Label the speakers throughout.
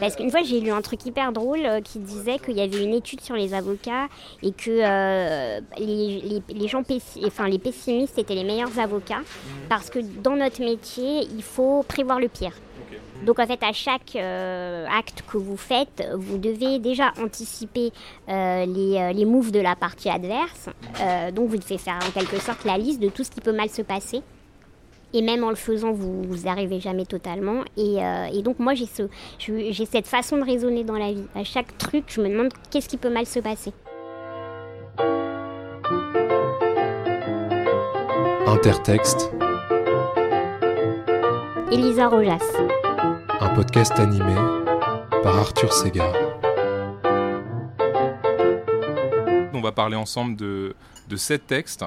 Speaker 1: Parce qu'une fois, j'ai lu un truc hyper drôle euh, qui disait qu'il y avait une étude sur les avocats et que euh, les, les, gens enfin, les pessimistes étaient les meilleurs avocats mhm. parce que dans notre métier, il faut prévoir le pire. Donc en fait, à chaque euh, acte que vous faites, vous devez déjà anticiper les, les, moves de la partie adverse. donc vous devez faire en quelque sorte la liste de tout ce qui peut mal se passer. Et même en le faisant, vous n'arrivez jamais totalement. Euh, et, donc moi, j'ai ce, j'ai cette façon de raisonner dans la vie. À chaque truc, je me demande qu'est-ce qui peut mal se passer.
Speaker 2: Intertexte.
Speaker 1: Elisa Rojas.
Speaker 2: Un podcast animé par Arthur Segar.
Speaker 3: On va parler ensemble de, de sept textes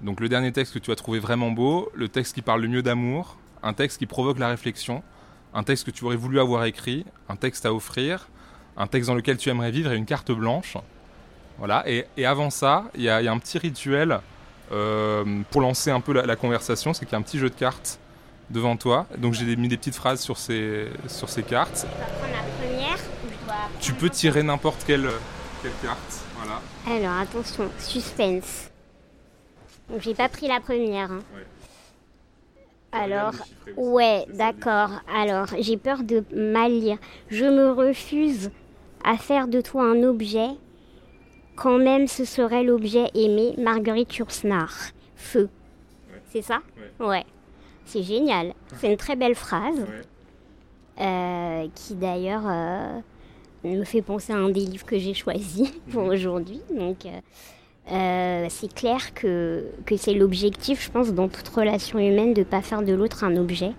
Speaker 3: donc le dernier texte que tu as trouvé vraiment beau, le texte qui parle le mieux d'amour, un texte qui provoque la réflexion, un texte que tu aurais voulu avoir écrit, un texte à offrir, un texte dans lequel tu aimerais vivre et une carte blanche. Voilà. Et, avant ça, il y, a un petit rituel euh, pour lancer un peu la, conversation, c'est qu'il y a un petit jeu de cartes devant toi. Donc j'ai mis des petites phrases sur ces, sur ces cartes. Tu peux tirer n'importe quelle, quelle carte. Voilà.
Speaker 1: Alors attention, suspense. Donc j'ai pas pris la première. Hein. Alors, ouais, d'accord. Alors, j'ai peur de mal lire. Je me refuse à faire de toi un objet, quand même ce serait l'objet aimé, Marguerite Yourcenar. Feu. C'est ça? Ouais. C'est génial. C'est une très belle phrase. Euh, qui d'ailleurs euh, me fait penser à un des livres que j'ai choisi pour mhm. aujourd'hui. Donc, euh, euh, c'est clair que, que c'est l'objectif, je pense, dans toute relation humaine, de ne pas faire de l'autre un objet.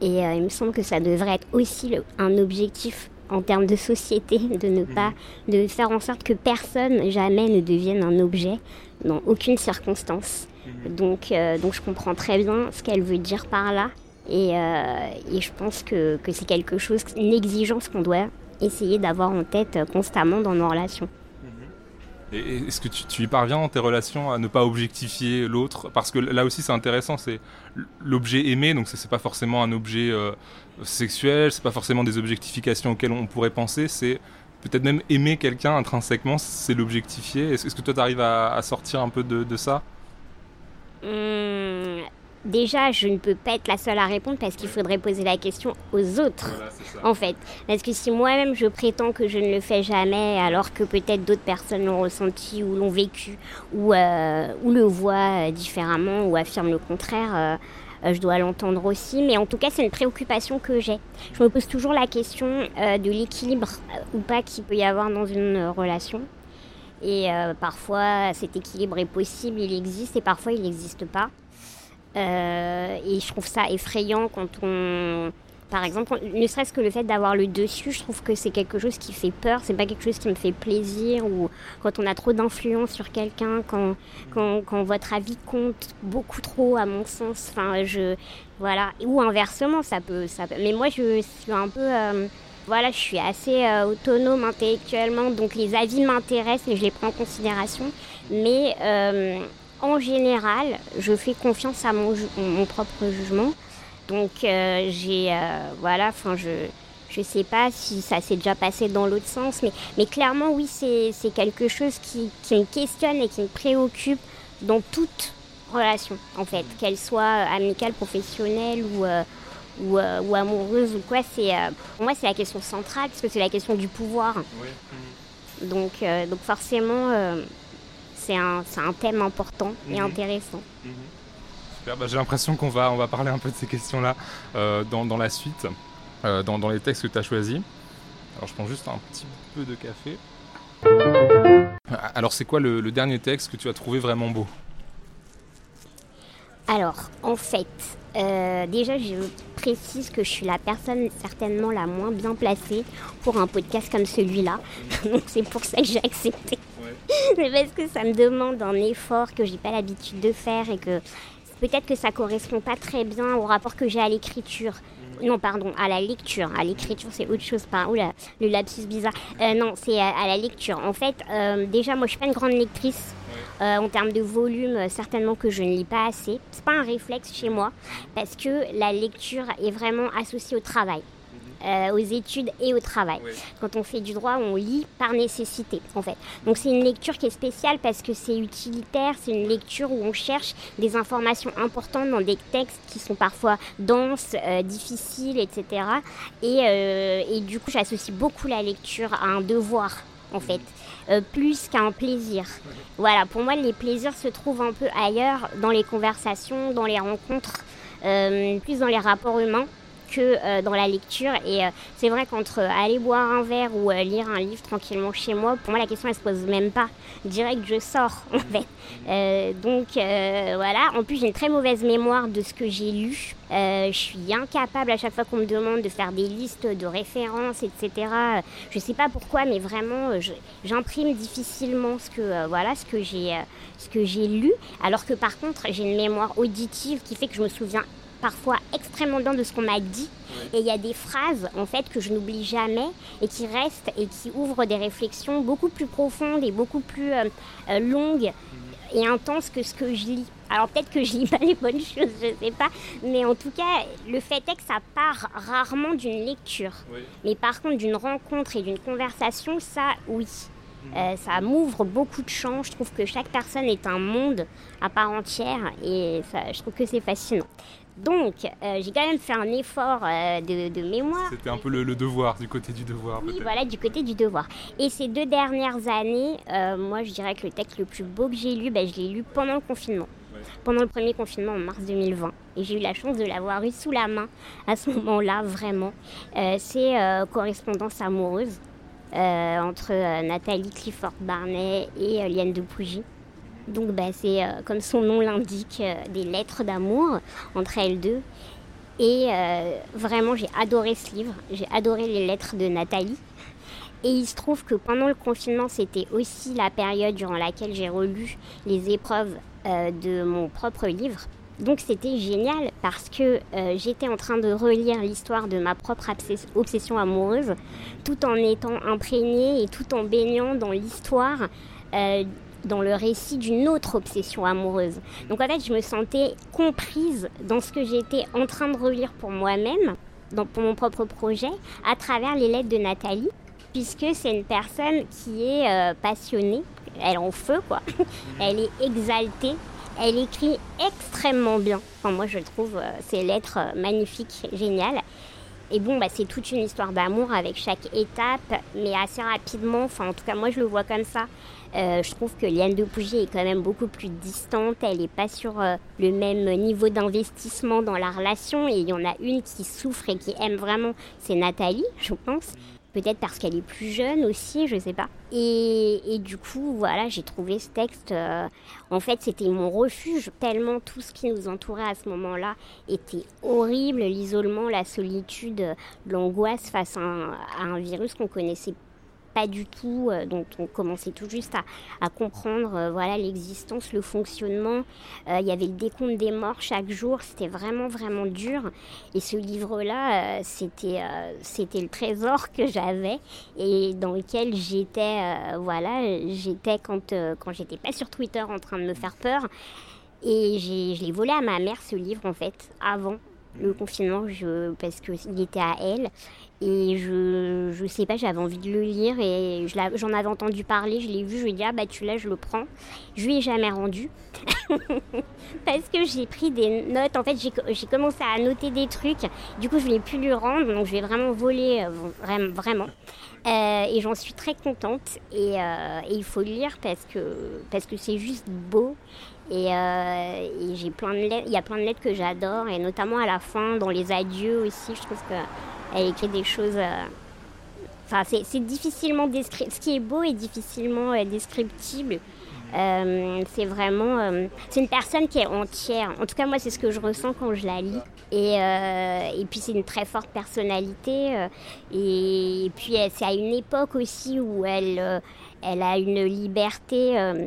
Speaker 1: Et euh, il me semble que ça devrait être aussi un objectif en termes de société, de ne pas, mhm. de faire en sorte que personne jamais ne devienne un objet dans aucune circonstance. Mhm. Donc, euh, donc je comprends très bien ce qu'elle veut dire par là. Et, et je pense que, que c'est quelque chose, une exigence qu'on doit essayer d'avoir en tête constamment dans nos relations.
Speaker 3: Est-ce que tu, y parviens dans tes relations à ne pas objectifier l'autre? Parce que là aussi c'est intéressant, c'est l'objet aimé, donc c'est pas forcément un objet euh, sexuel, c'est pas forcément des objectifications auxquelles on pourrait penser, c'est peut-être même aimer quelqu'un intrinsèquement, c'est l'objectifier. Est-ce que toi tu arrives à, sortir un peu de, ça?
Speaker 1: Mmh, déjà, je ne peux pas être la seule à répondre parce qu'il faudrait poser la question aux autres, en fait. Parce que si moi-même je prétends que je ne le fais jamais, alors que peut-être d'autres personnes l'ont ressenti ou l'ont vécu, ou, euh, ou le voient euh, différemment, ou affirment le contraire, euh, je dois l'entendre aussi. Mais en tout cas, c'est une préoccupation que j'ai. Je me pose toujours la question de l'équilibre ou pas qu'il peut y avoir dans une relation. Et parfois, cet équilibre est possible, il existe, et parfois, il n'existe pas. Euh, et je trouve ça effrayant quand on. Par exemple, ne serait-ce que le fait d'avoir le dessus, je trouve que c'est quelque chose qui fait peur, c'est pas quelque chose qui me fait plaisir, ou quand on a trop d'influence sur quelqu'un, quand, quand, votre avis compte beaucoup trop, à mon sens. Enfin, je. Voilà. Ou inversement, ça peut. Mais moi, je suis un peu. Euh, voilà, je suis assez euh, autonome intellectuellement, donc les avis m'intéressent et je les prends en considération. Mais en général, je fais confiance à mon, mon propre jugement. Donc, euh, j'ai. Euh, voilà, enfin, je. Je sais pas si ça s'est déjà passé dans l'autre sens, mais, mais clairement, oui, c'est quelque chose qui, qui, me questionne et qui me préoccupe dans toute relation, en fait, qu'elle soit amicale, professionnelle ou, euh, ou, ou, amoureuse ou quoi. pour moi, c'est la question centrale, parce que c'est la question du pouvoir. Donc, donc forcément, c'est un, un, thème important et mhm. intéressant. Mhm.
Speaker 3: Super, bah, j'ai l'impression qu'on va, on va parler un peu de ces questions-là euh, dans, dans, la suite, euh, dans, dans, les textes que tu as choisis. Alors je prends juste un petit peu de café. Alors c'est quoi le, le dernier texte que tu as trouvé vraiment beau?
Speaker 1: Alors, en fait, euh, déjà, je précise que je suis la personne certainement la moins bien placée pour un podcast comme celui-là. Donc, c'est pour ça que j'ai accepté. C'est parce que ça me demande un effort que j'ai pas l'habitude de faire et que peut-être que ça correspond pas très bien au rapport que j'ai à l'écriture. Non, pardon, à la lecture. À l'écriture, c'est autre chose. Pas, oula, le lapsus bizarre. Euh, non, c'est à, la lecture. En fait, euh, déjà, moi, je suis pas une grande lectrice. Euh, en termes de volume, certainement que je ne lis pas assez. C'est pas un réflexe chez moi parce que la lecture est vraiment associée au travail. Aux études et au travail. Quand on fait du droit, on lit par nécessité, en fait. Donc c'est une lecture qui est spéciale parce que c'est utilitaire, c'est une lecture où on cherche des informations importantes dans des textes qui sont parfois denses, difficiles, etc. Et, et du coup, j'associe beaucoup la lecture à un devoir en fait, euh, plus qu'un plaisir. Voilà, pour moi, les plaisirs se trouvent un peu ailleurs, dans les conversations, dans les rencontres, euh, plus dans les rapports humains que euh, dans la lecture. Et euh, c'est vrai qu'entre euh, aller boire un verre ou lire un livre tranquillement chez moi, pour moi la question elle se pose même pas. Direct je sors en fait. donc voilà. En plus j'ai une très mauvaise mémoire de ce que j'ai lu. je suis incapable à chaque fois qu'on me demande de faire des listes de références, etc. Je sais pas pourquoi, mais vraiment j'imprime difficilement ce que voilà que j'ai ce que j'ai lu. Alors que par contre j'ai une mémoire auditive qui fait que je me souviens parfois extrêmement bien de ce qu'on m'a dit. Et il y a des phrases en fait que je n'oublie jamais et qui restent et qui ouvrent des réflexions beaucoup plus profondes et beaucoup plus euh, euh, longues et intenses que ce que je lis. Alors peut-être que je lis pas les bonnes choses, je sais pas, mais en tout cas, le fait est que ça part rarement d'une lecture. Mais par contre, d'une rencontre et d'une conversation, ça, oui. Mhm. Euh, ça m'ouvre beaucoup de champs. Je trouve que chaque personne est un monde à part entière et ça, je trouve que c'est fascinant. Donc, euh, j'ai quand même fait un effort euh, de, mémoire.
Speaker 3: C'était un peu le, devoir, du côté du devoir.
Speaker 1: Oui, voilà, du côté du devoir. Et ces deux dernières années, euh, moi, je dirais que le texte le plus beau que j'ai lu, ben, je l'ai lu pendant le confinement. Pendant le premier confinement en mars 2020. Et j'ai eu la chance de l'avoir eu sous la main à ce moment-là, vraiment. C'est Correspondance amoureuse entre Nathalie Clifford Barnet et Liane de Pougy. Donc bah, c'est, euh, comme son nom l'indique, euh, des lettres d'amour entre elles deux. Et euh, vraiment, j'ai adoré ce livre. J'ai adoré les lettres de Nathalie. Et il se trouve que pendant le confinement, c'était aussi la période durant laquelle j'ai relu les épreuves de mon propre livre. Donc c'était génial parce que j'étais en train de relire l'histoire de ma propre obsession amoureuse tout en étant imprégnée et tout en baignant dans l'histoire dans le récit d'une autre obsession amoureuse. Donc en fait, je me sentais comprise dans ce que j'étais en train de relire pour moi-même, pour mon propre projet, à travers les lettres de Nathalie, puisque c'est une personne qui est euh, passionnée, elle est en feu quoi, elle est exaltée, elle écrit extrêmement bien. Enfin, moi je trouve euh, ces lettres euh, magnifiques, géniales. Et bon, bah, c'est toute une histoire d'amour avec chaque étape, mais assez rapidement, enfin en tout cas moi je le vois comme ça. Euh, je trouve que Liane de Pougy est quand même beaucoup plus distante, elle n'est pas sur euh, le même niveau d'investissement dans la relation et il y en a une qui souffre et qui aime vraiment, c'est Nathalie, je pense. Peut-être parce qu'elle est plus jeune aussi, je sais pas. Et, du coup, voilà, j'ai trouvé ce texte. Euh, en fait, c'était mon refuge, tellement tout ce qui nous entourait à ce moment-là était horrible. L'isolement, la solitude, l'angoisse face à un, à un virus qu'on connaissait pas du tout, euh, dont on commençait tout juste à, comprendre euh, voilà l'existence, le fonctionnement. Euh, il y avait le décompte des morts chaque jour, c'était vraiment vraiment dur. Et ce livre-là, c'était le trésor que j'avais et dans lequel j'étais voilà j'étais quand quand j'étais pas sur Twitter en train de me faire peur. Et je l'ai volé à ma mère ce livre en fait avant le confinement parce qu'il était à elle. Et je, je sais pas, j'avais envie de le lire et j'en avais entendu parler, je l'ai vu, je lui ai dit ah bah tu l'as, je le prends. Je lui ai jamais rendu parce que j'ai pris des notes. En fait, j'ai commencé à noter des trucs. Du coup, je l'ai pu lui rendre, donc je vais vraiment voler, euh, vraiment. Euh, et j'en suis très contente. Et, euh, et, il faut le lire parce que parce que c'est juste beau. Et, et j'ai plein de il y a plein de lettres que j'adore, et notamment à la fin, dans les adieux aussi, je trouve que elle écrit des choses. Euh, enfin, c'est difficilement descriptible. Ce qui est beau est difficilement euh, descriptible. Euh, c'est vraiment. c'est une personne qui est entière. En tout cas, moi, c'est ce que je ressens quand je la lis. Et, et puis, c'est une très forte personnalité. et, puis, c'est à une époque aussi où elle, elle a une liberté euh,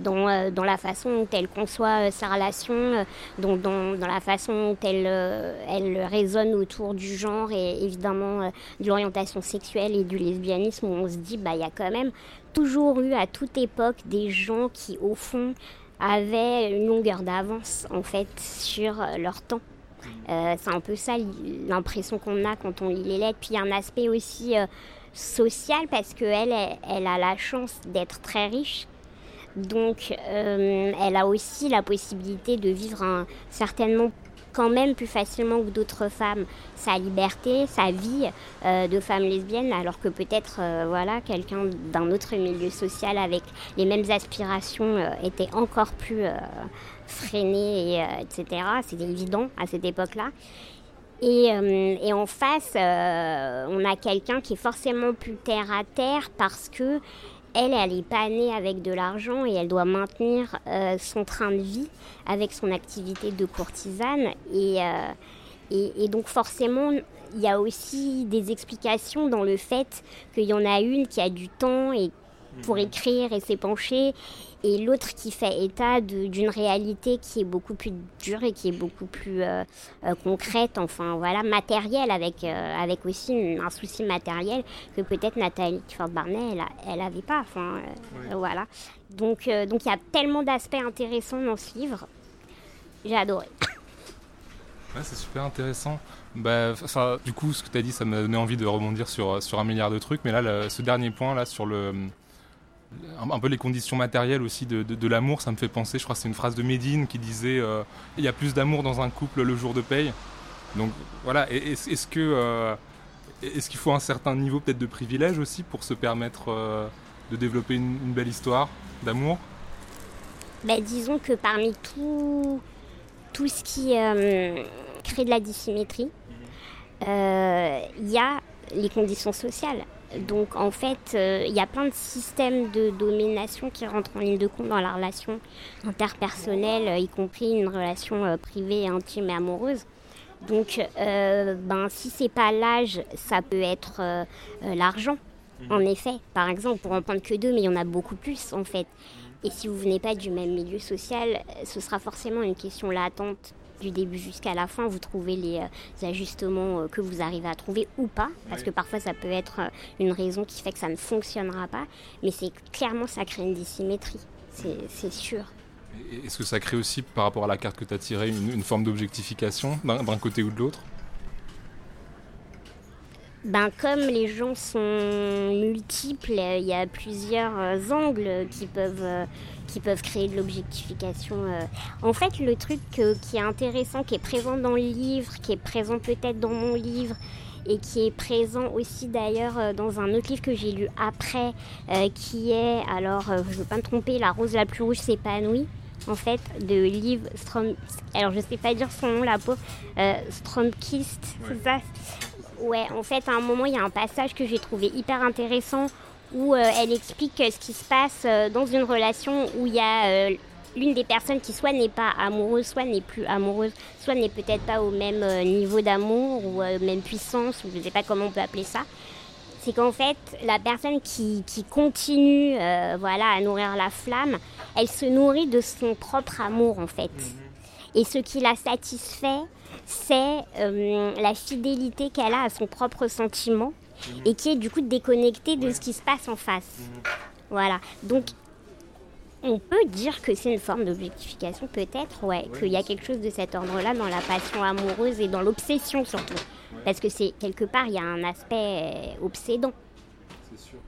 Speaker 1: dans, euh, dans, la façon dont elle conçoit euh, sa relation, dans, dans, la façon dont elle, elle résonne autour du genre et évidemment de l'orientation sexuelle et du lesbianisme où on se dit bah y a quand même toujours eu à toute époque des gens qui au fond avaient une longueur d'avance en fait sur leur temps. c'est un peu ça l'impression qu'on a quand on lit les lettres. Puis il y a un aspect aussi social parce qu'elle, elle, elle a la chance d'être très riche. Donc, elle a aussi la possibilité de vivre certainement quand même plus facilement que d'autres femmes sa liberté, sa vie euh, de femme lesbienne, alors que peut-être euh, voilà quelqu'un d'un autre milieu social avec les mêmes aspirations euh, était encore plus freiné, et, etc. C'était évident à cette époque-là. Et, en face, on a quelqu'un qui est forcément plus terre à terre parce que elle, elle n'est pas née avec de l'argent et elle doit maintenir euh, son train de vie avec son activité de courtisane. Et, euh, et, donc forcément, il y a aussi des explications dans le fait qu'il y en a une qui a du temps et pour écrire et s'épancher et l'autre qui fait état d'une réalité qui est beaucoup plus dure et qui est beaucoup plus euh, euh, concrète, enfin voilà, matérielle, avec, euh, avec aussi un souci matériel que peut-être Nathalie Ford Barnet, elle n'avait pas. Enfin, voilà. Donc donc il y a tellement d'aspects intéressants dans ce livre. J'ai adoré.
Speaker 3: Ouais, c'est super intéressant. Bah, du coup, ce que tu as dit, ça m'a donné envie de rebondir sur, sur un milliard de trucs. Mais là, ce dernier point, là, sur le, un, peu les conditions matérielles aussi de, l'amour, ça me fait penser, je crois que c'est une phrase de Médine qui disait euh, il y a plus d'amour dans un couple le jour de paye. Donc voilà, est-ce que euh, est-ce qu'il faut un certain niveau peut-être de privilège aussi pour se permettre euh, de développer une, belle histoire d'amour?
Speaker 1: Ben, Disons que parmi tout, tout ce qui crée de la dissymétrie, il y a les conditions sociales. Donc en fait, euh, il y a plein de systèmes de domination qui rentrent en ligne de compte dans la relation interpersonnelle, euh, y compris une relation euh, privée, intime et amoureuse. Donc ben, si c'est pas l'âge, ça peut être l'argent. Mhm. En effet, par exemple, pour en prendre que deux, mais il y en a beaucoup plus en fait. Et si vous venez pas du même milieu social, ce sera forcément une question latente du début jusqu'à la fin, vous trouvez les euh, ajustements euh, que vous arrivez à trouver ou pas, parce que parfois ça peut être euh, une raison qui fait que ça ne fonctionnera pas, mais c'est clairement ça crée une dissymétrie, c'est sûr.
Speaker 3: Est-ce que ça crée aussi, par rapport à la carte que tu as tirée, une, forme d'objectification d'un côté ou de l'autre?
Speaker 1: Ben, comme les gens sont multiples, il y a plusieurs angles qui peuvent qui peuvent créer de l'objectification. Euh. En fait, le truc qui est intéressant, qui est présent dans le livre, qui est présent peut-être dans mon livre, et qui est présent aussi d'ailleurs euh, dans un autre livre que j'ai lu après, euh, qui est, alors je ne veux pas me tromper, La rose la plus rouge s'épanouit, en fait, de Liv Strom... Alors je sais pas dire son nom, la pauvre, Stromkist, c'est ça? Ouais, en fait, à un moment, il y a un passage que j'ai trouvé hyper intéressant où euh, elle explique ce qui se passe euh, dans une relation où il y a euh, l'une des personnes qui soit n'est pas amoureuse, soit n'est plus amoureuse, soit n'est peut-être pas au même niveau d'amour ou même puissance, ou je ne sais pas comment on peut appeler ça. C'est qu'en fait, la personne qui, qui continue voilà, à nourrir la flamme, elle se nourrit de son propre amour en fait. Et ce qui la satisfait, c'est la fidélité qu'elle a à son propre sentiment et qui est du coup déconnecté de ce qui se passe en face. Voilà. Donc, on peut dire que c'est une forme d'objectification, peut-être, ouais, qu'il y a quelque chose de cet ordre-là dans la passion amoureuse et dans l'obsession surtout. Parce que c'est quelque part, il y a un aspect obsédant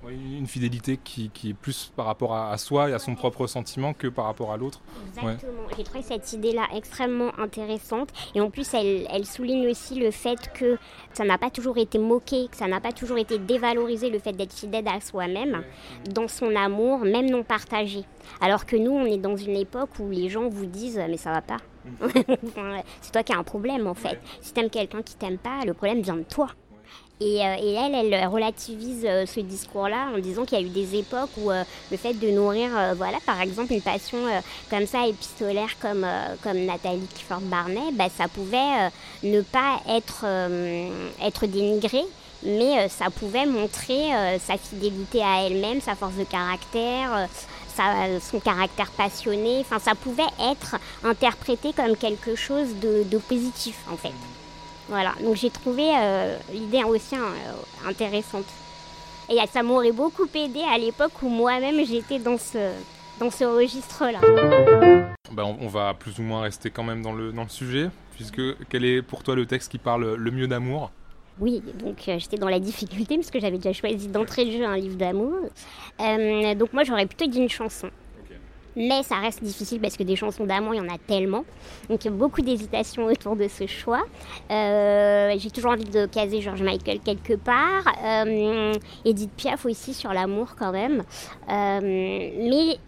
Speaker 3: une fidélité qui, est plus par rapport à, soi et à son propre sentiment que par rapport à l'autre.
Speaker 1: Exactement. J'ai trouvé cette idée-là extrêmement intéressante. Et en plus, elle, souligne aussi le fait que ça n'a pas toujours été moqué, que ça n'a pas toujours été dévalorisé le fait d'être fidèle à soi-même, dans son amour, même non partagé. Alors que nous, on est dans une époque où les gens vous disent mais ça va pas. Mm. c'est toi qui as un problème en fait. Si t'aimes quelqu'un qui t'aime pas, le problème vient de toi. Et, euh, et, elle, elle relativise euh, ce discours-là en disant qu'il y a eu des époques où euh, le fait de nourrir, voilà, par exemple, une passion comme ça épistolaire comme, comme Nathalie Clifford Barnet, bah, ça pouvait ne pas être, être dénigré, mais ça pouvait montrer sa fidélité à elle-même, sa force de caractère. son caractère passionné, enfin ça pouvait être interprété comme quelque chose de, de positif en fait. Voilà, donc j'ai trouvé euh, l'idée aussi euh, intéressante. Et ça m'aurait beaucoup aidé à l'époque où moi-même j'étais dans ce, dans ce registre-là.
Speaker 3: Bah, on, va plus ou moins rester quand même dans le, dans le sujet, puisque quel est pour toi le texte qui parle le mieux d'amour?
Speaker 1: Oui, donc euh, j'étais dans la difficulté parce que j'avais déjà choisi d'entrer de jeu un livre d'amour. Euh, donc moi j'aurais plutôt dit une chanson. Mais ça reste difficile parce que des chansons d'amour, il y en a tellement. Donc il y a beaucoup d'hésitation autour de ce choix. Euh, j'ai toujours envie de caser George Michael quelque part. Edith Piaf aussi sur l'amour quand même. mais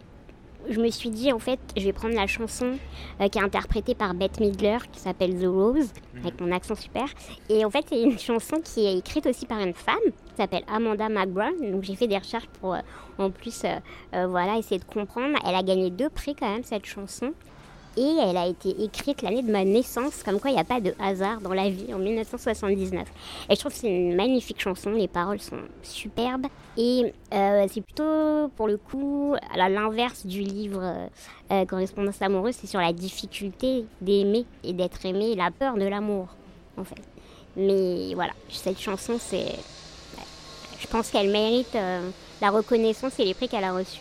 Speaker 1: je me suis dit, en fait, je vais prendre la chanson euh, qui est interprétée par Bette Midler, qui s'appelle The Rose, mhm. avec mon accent super. Et en fait, c'est une chanson qui est écrite aussi par une femme, qui s'appelle Amanda McBrown. Donc j'ai fait des recherches pour, euh, en plus, euh, voilà, essayer de comprendre. Elle a gagné deux prix quand même, cette chanson et elle a été écrite l'année de ma naissance, comme quoi il n'y a pas de hasard dans la vie, en 1979. Et je trouve que c'est une magnifique chanson, les paroles sont superbes, et euh, c'est plutôt, pour le coup, à l'inverse du livre euh, euh, Correspondance amoureuse, c'est sur la difficulté d'aimer et d'être aimé, la peur de l'amour, en fait. Mais voilà, cette chanson, c'est... Je pense qu'elle mérite la reconnaissance et les prix qu'elle a reçus.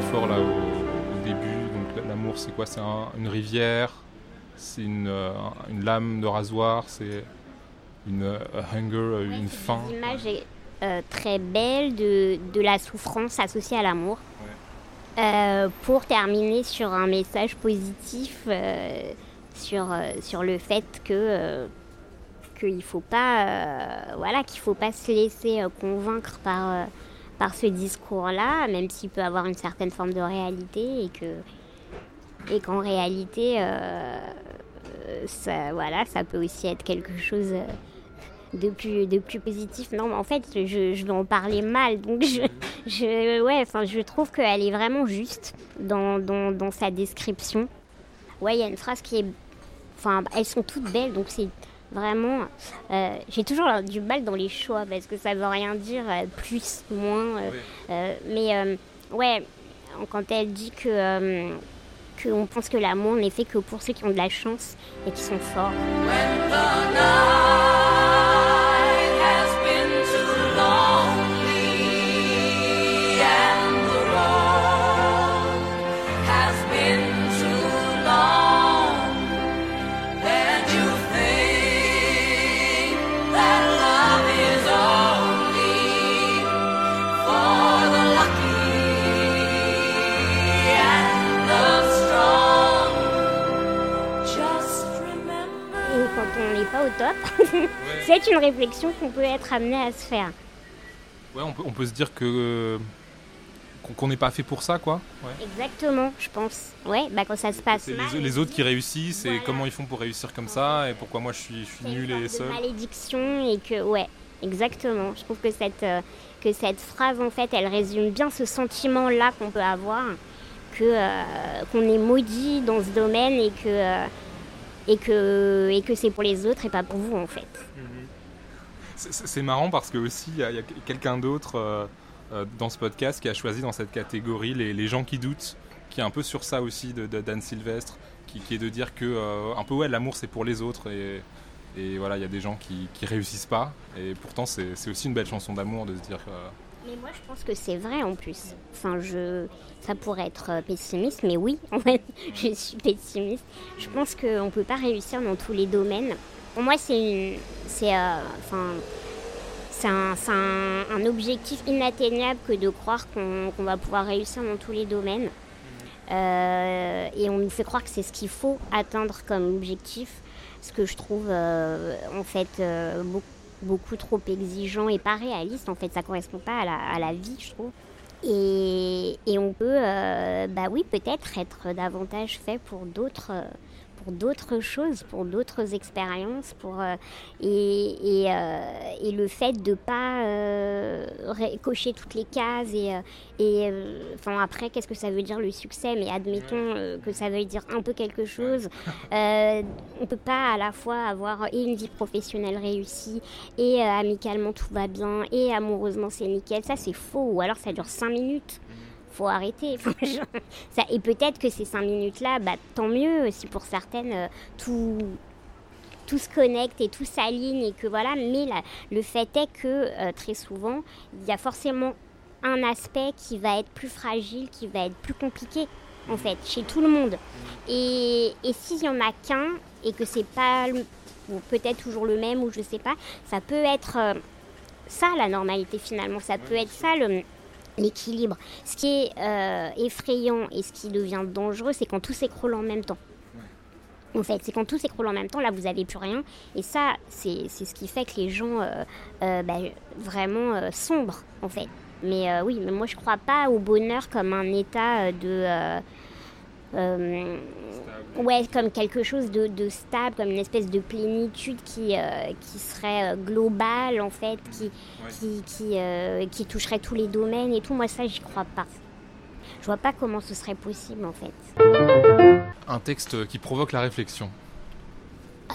Speaker 3: métaphores là au, au début. Donc l'amour, c'est quoi? C'est un- une rivière, c'est une, euh, une lame de rasoir, c'est une euh, hunger, euh, une faim.
Speaker 1: Une image est, euh, très belle de, de la souffrance associée à l'amour. Euh, pour terminer sur un message positif euh, sur, sur le fait que qu'il faut pas voilà qu'il faut pas se laisser convaincre par par ce discours-là, même s'il peut avoir une certaine forme de réalité et que et qu'en réalité euh, ça voilà ça peut aussi être quelque chose de plus, de plus positif. Non, mais en fait, je, je vais en parler mal. Donc, je, je, ouais, enfin, je trouve qu'elle est vraiment juste dans, dans, dans sa description. Ouais, il y a une phrase qui est. Enfin, elles sont toutes belles, donc c'est vraiment. euh, J'ai toujours du mal dans les choix parce que ça veut rien dire euh, plus, moins. euh, euh, mais euh, ouais, quand elle dit que. euh, qu'on pense que l'amour n'est fait que pour ceux qui ont de la chance et qui sont forts. c'est une réflexion qu'on peut être amené à se faire.
Speaker 3: Ouais, on peut, on peut se dire que euh, qu'on n'est pas fait pour ça, quoi. Ouais.
Speaker 1: Exactement, je pense. Ouais, bah quand ça se passe
Speaker 3: C'est les, les autres qui réussissent et comment ils font pour réussir comme ça et pourquoi moi je suis, je suis
Speaker 1: c'est une
Speaker 3: nul
Speaker 1: forme
Speaker 3: et
Speaker 1: de
Speaker 3: seul.
Speaker 1: malédiction et que ouais, exactement. Je trouve que cette euh, que cette phrase en fait, elle résume bien ce sentiment là qu'on peut avoir que euh, qu'on est maudit dans ce domaine et que euh, et que et que c'est pour les autres et pas pour vous en fait.
Speaker 3: C'est- marrant parce que aussi il y a, quelqu'un d'autre euh, euh, dans ce podcast qui a choisi dans cette catégorie les, les gens qui doutent, qui est un peu sur ça aussi de, d'Anne Sylvestre, qui, est de dire que euh, un peu ouais l'amour c'est pour les autres et, et voilà il y a des gens qui, qui réussissent pas et pourtant c'est c'est aussi une belle chanson d'amour de se dire euh,
Speaker 1: Moi, je pense que c'est vrai en plus. Enfin, je, ça pourrait être euh, pessimiste, mais oui, en fait, je suis pessimiste. Je pense qu'on ne peut pas réussir dans tous les domaines. Pour moi, c'est c'est, euh, enfin, c'est un, objectif inatteignable que de croire qu'on va pouvoir réussir dans tous les domaines. Euh, et on nous fait croire que c'est ce qu'il faut atteindre comme objectif, ce que je trouve en fait euh, beaucoup, trop exigeant et pas réaliste. En fait, ça correspond pas à la, vie, je trouve. Et, et on peut, bah oui, peut-être être davantage fait pour d'autres pour d'autres choses, pour d'autres expériences, pour euh, et, et, euh, et, le fait de pas euh, cocher toutes les cases et, et enfin après qu'est-ce que ça veut dire le succès? Mais admettons que ça veut dire un peu quelque chose on peut pas à la fois avoir et une vie professionnelle réussie et amicalement tout va bien et amoureusement c'est nickel. Ça c'est faux. Ou alors ça dure cinq minutes faut arrêter. ça, et peut-être que ces cinq minutes-là, bah, tant mieux si pour certaines, euh, tout, tout se connecte et tout s'aligne et que voilà. Mais le fait est que euh, très souvent, il y a forcément un aspect qui va être plus fragile, qui va être plus compliqué en fait, chez tout le monde. Et, et s'il y en a qu'un et que c'est pas peut-être toujours le même ou je sais pas, ça peut être euh, ça la normalité finalement. Ça peut être ça le l'équilibre. Ce qui est euh, effrayant et ce qui devient dangereux, c'est quand tout s'écroule en même temps. En fait, c'est quand tout s'écroule en même temps, là, vous n'avez plus rien. Et ça, c'est ce qui fait que les gens, euh, euh, bah, vraiment sombrent, en fait. Mais oui, mais moi, je crois pas au bonheur comme un état de ouais, comme quelque chose de, stable, comme une espèce de plénitude qui, euh, qui serait euh, globale en fait, qui, qui, qui, euh, qui, toucherait tous les domaines et tout. Moi, ça, j'y crois pas. Je vois pas comment ce serait possible en fait.
Speaker 3: Un texte qui provoque la réflexion.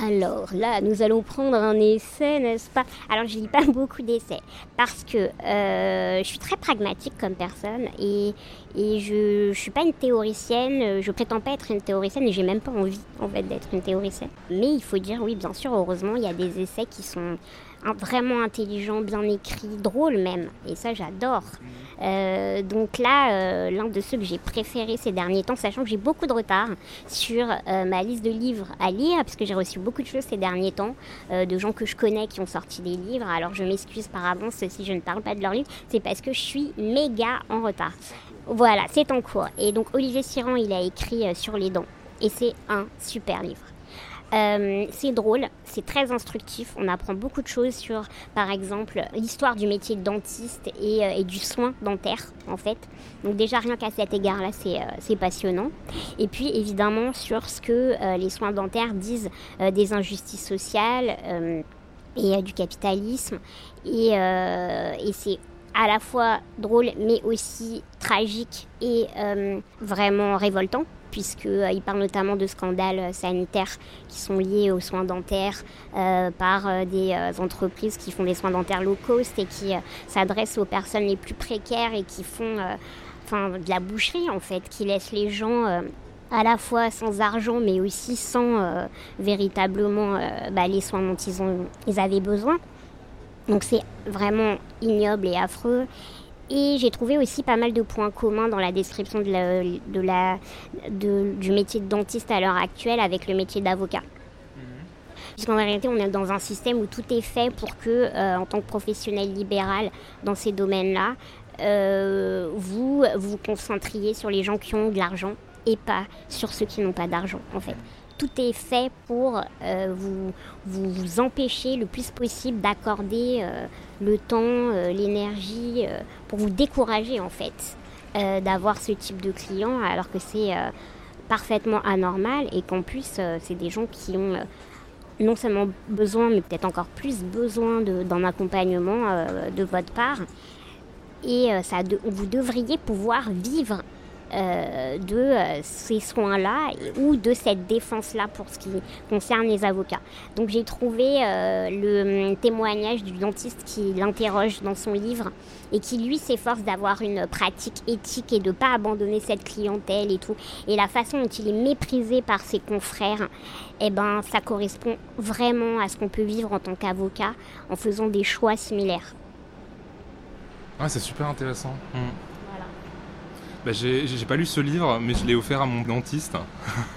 Speaker 1: Alors là, nous allons prendre un essai, n'est-ce pas? Alors, je lis pas beaucoup d'essais parce que euh, je suis très pragmatique comme personne et, je ne suis pas une théoricienne. Je prétends pas être une théoricienne et j'ai même pas envie en fait d'être une théoricienne. Mais il faut dire, oui, bien sûr, heureusement, il y a des essais qui sont vraiment intelligent, bien écrit, drôle même. Et ça, j'adore. Euh, donc là, euh, l'un de ceux que j'ai préféré ces derniers temps, sachant que j'ai beaucoup de retard sur euh, ma liste de livres à lire, parce que j'ai reçu beaucoup de choses ces derniers temps, de gens que je connais qui ont sorti des livres. Alors je m'excuse par avance si je ne parle pas de leurs livres, c'est parce que je suis méga en retard. Voilà, c'est en cours. Et donc Olivier Siran, il a écrit Sur les dents. Et c'est un super livre. Euh, c'est drôle, c'est très instructif. On apprend beaucoup de choses sur, par exemple, l'histoire du métier de dentiste et, euh, du soin dentaire, en fait. Donc déjà, rien qu'à cet égard-là, c'est euh, passionnant. Et puis, évidemment, sur ce que les soins dentaires disent des injustices sociales et du capitalisme. Et, et c'est à la fois drôle, mais aussi tragique et vraiment révoltant puisqu'il euh, parle notamment de scandales euh, sanitaires qui sont liés aux soins dentaires euh, par des entreprises qui font des soins dentaires low cost et qui s'adressent aux personnes les plus précaires et qui font de la boucherie en fait, qui laissent les gens à la fois sans argent mais aussi sans véritablement bah, les soins dont ils, ont, ils avaient besoin. Donc c'est vraiment ignoble et affreux. Et j'ai trouvé aussi pas mal de points communs dans la description de la, de la, de, du métier de dentiste à l'heure actuelle avec le métier d'avocat. Mhm. Puisqu'en réalité, on est dans un système où tout est fait pour que, euh, en tant que professionnel libéral dans ces domaines-là, euh, vous vous concentriez sur les gens qui ont de l'argent et pas sur ceux qui n'ont pas d'argent, en fait tout est fait pour euh, vous, empêcher le plus possible d'accorder euh, le temps, euh, l'énergie, pour vous décourager en fait d'avoir ce type de client alors que c'est parfaitement anormal et qu'en plus c'est des gens qui ont non seulement besoin mais peut-être encore plus besoin d'un accompagnement de votre part. Et vous devriez pouvoir vivre euh, de euh, ces soins-là ou de cette défense-là pour ce qui concerne les avocats. Donc j'ai trouvé euh, le hum, témoignage du dentiste qui l'interroge dans son livre et qui lui s'efforce d'avoir une pratique éthique et de ne pas abandonner cette clientèle et tout. Et la façon dont il est méprisé par ses confrères, eh ben, ça correspond vraiment à ce qu'on peut vivre en tant qu'avocat en faisant des choix similaires.
Speaker 3: Ah, c'est super intéressant. Mmh. Bah, j'ai pas lu ce livre, mais je l'ai offert à mon dentiste.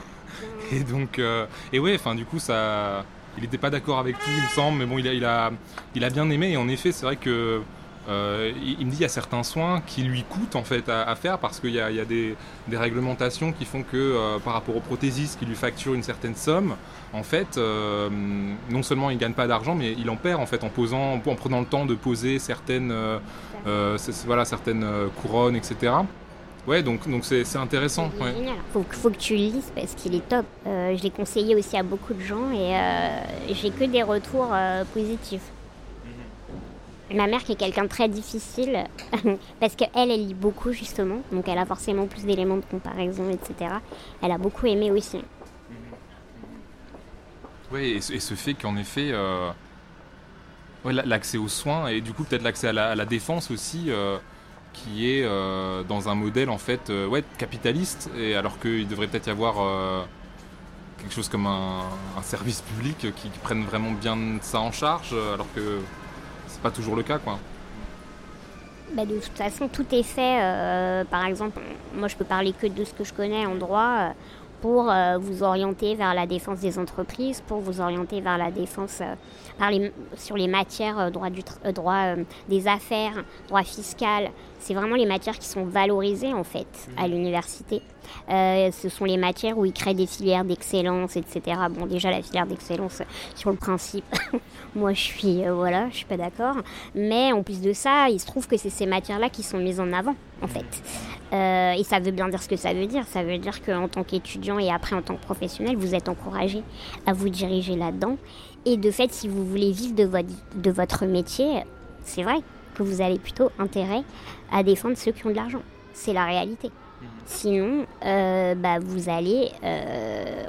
Speaker 3: et donc, euh, et ouais, enfin, du coup, ça, il n'était pas d'accord avec tout, il me semble, mais bon, il a, il a, il a bien aimé. Et en effet, c'est vrai que euh, il, me dit qu'il y a certains soins qui lui coûtent en fait à, faire parce qu'il y a, des, réglementations qui font que euh, par rapport aux prothésistes qui lui facturent une certaine somme, en fait, euh, non seulement il gagne pas d'argent, mais il en perd en fait en posant, en prenant le temps de poser certaines, voilà, certaines couronnes, etc. Ouais, donc donc c'est intéressant.
Speaker 1: Ouais. Faut, faut que tu le lises parce qu'il est top. je l'ai conseillé aussi à beaucoup de gens et j'ai que des retours positifs. Ma mère qui est quelqu'un de très difficile, parce qu'elle, elle lit beaucoup justement, donc elle a forcément plus d'éléments de comparaison, etc. Elle a beaucoup aimé aussi.
Speaker 3: Oui, et, ce fait qu'en effet, euh, l'accès aux soins et du coup peut-être l'accès à, la, défense aussi, euh, qui est euh, dans un modèle en fait ouais, capitaliste, et alors qu'il devrait peut-être y avoir quelque chose comme un, service public qui, prenne vraiment bien ça en charge, alors que pas toujours le cas, quoi.
Speaker 1: Bah, de toute façon, tout est fait. Euh, par exemple, moi, je peux parler que de ce que je connais en droit euh, pour euh, vous orienter vers la défense des entreprises, pour vous orienter vers la défense sur les matières droit, du droit des affaires, droit fiscal. C'est vraiment les matières qui sont valorisées en fait à mmh. l'université. ce sont les matières où ils créent des filières d'excellence, etc. Bon, déjà la filière d'excellence, sur le principe, moi, je suis, euh, voilà, je suis pas d'accord. Mais en plus de ça, il se trouve que c'est ces matières-là qui sont mises en avant, en fait. Euh, et ça veut bien dire ce que ça veut dire. Ça veut dire qu'en tant qu'étudiant et après en tant que professionnel, vous êtes encouragé à vous diriger là-dedans. Et de fait, si vous voulez vivre de votre, de votre métier, c'est vrai que vous avez plutôt intérêt à défendre ceux qui ont de l'argent. C'est la réalité. Sinon, euh, bah, vous allez,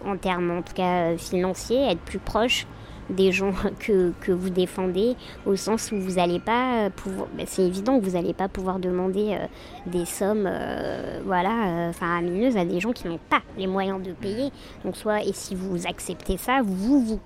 Speaker 1: en termes en tout cas financiers, être plus proche des gens que, que, vous défendez, au sens où vous n'allez pas euh, pouvoir, ben, c'est évident que vous n'allez pas pouvoir demander euh, des sommes, euh, voilà, faramineuses à des gens qui n'ont pas les moyens de payer. Donc soit, et si vous acceptez ça, vous vous,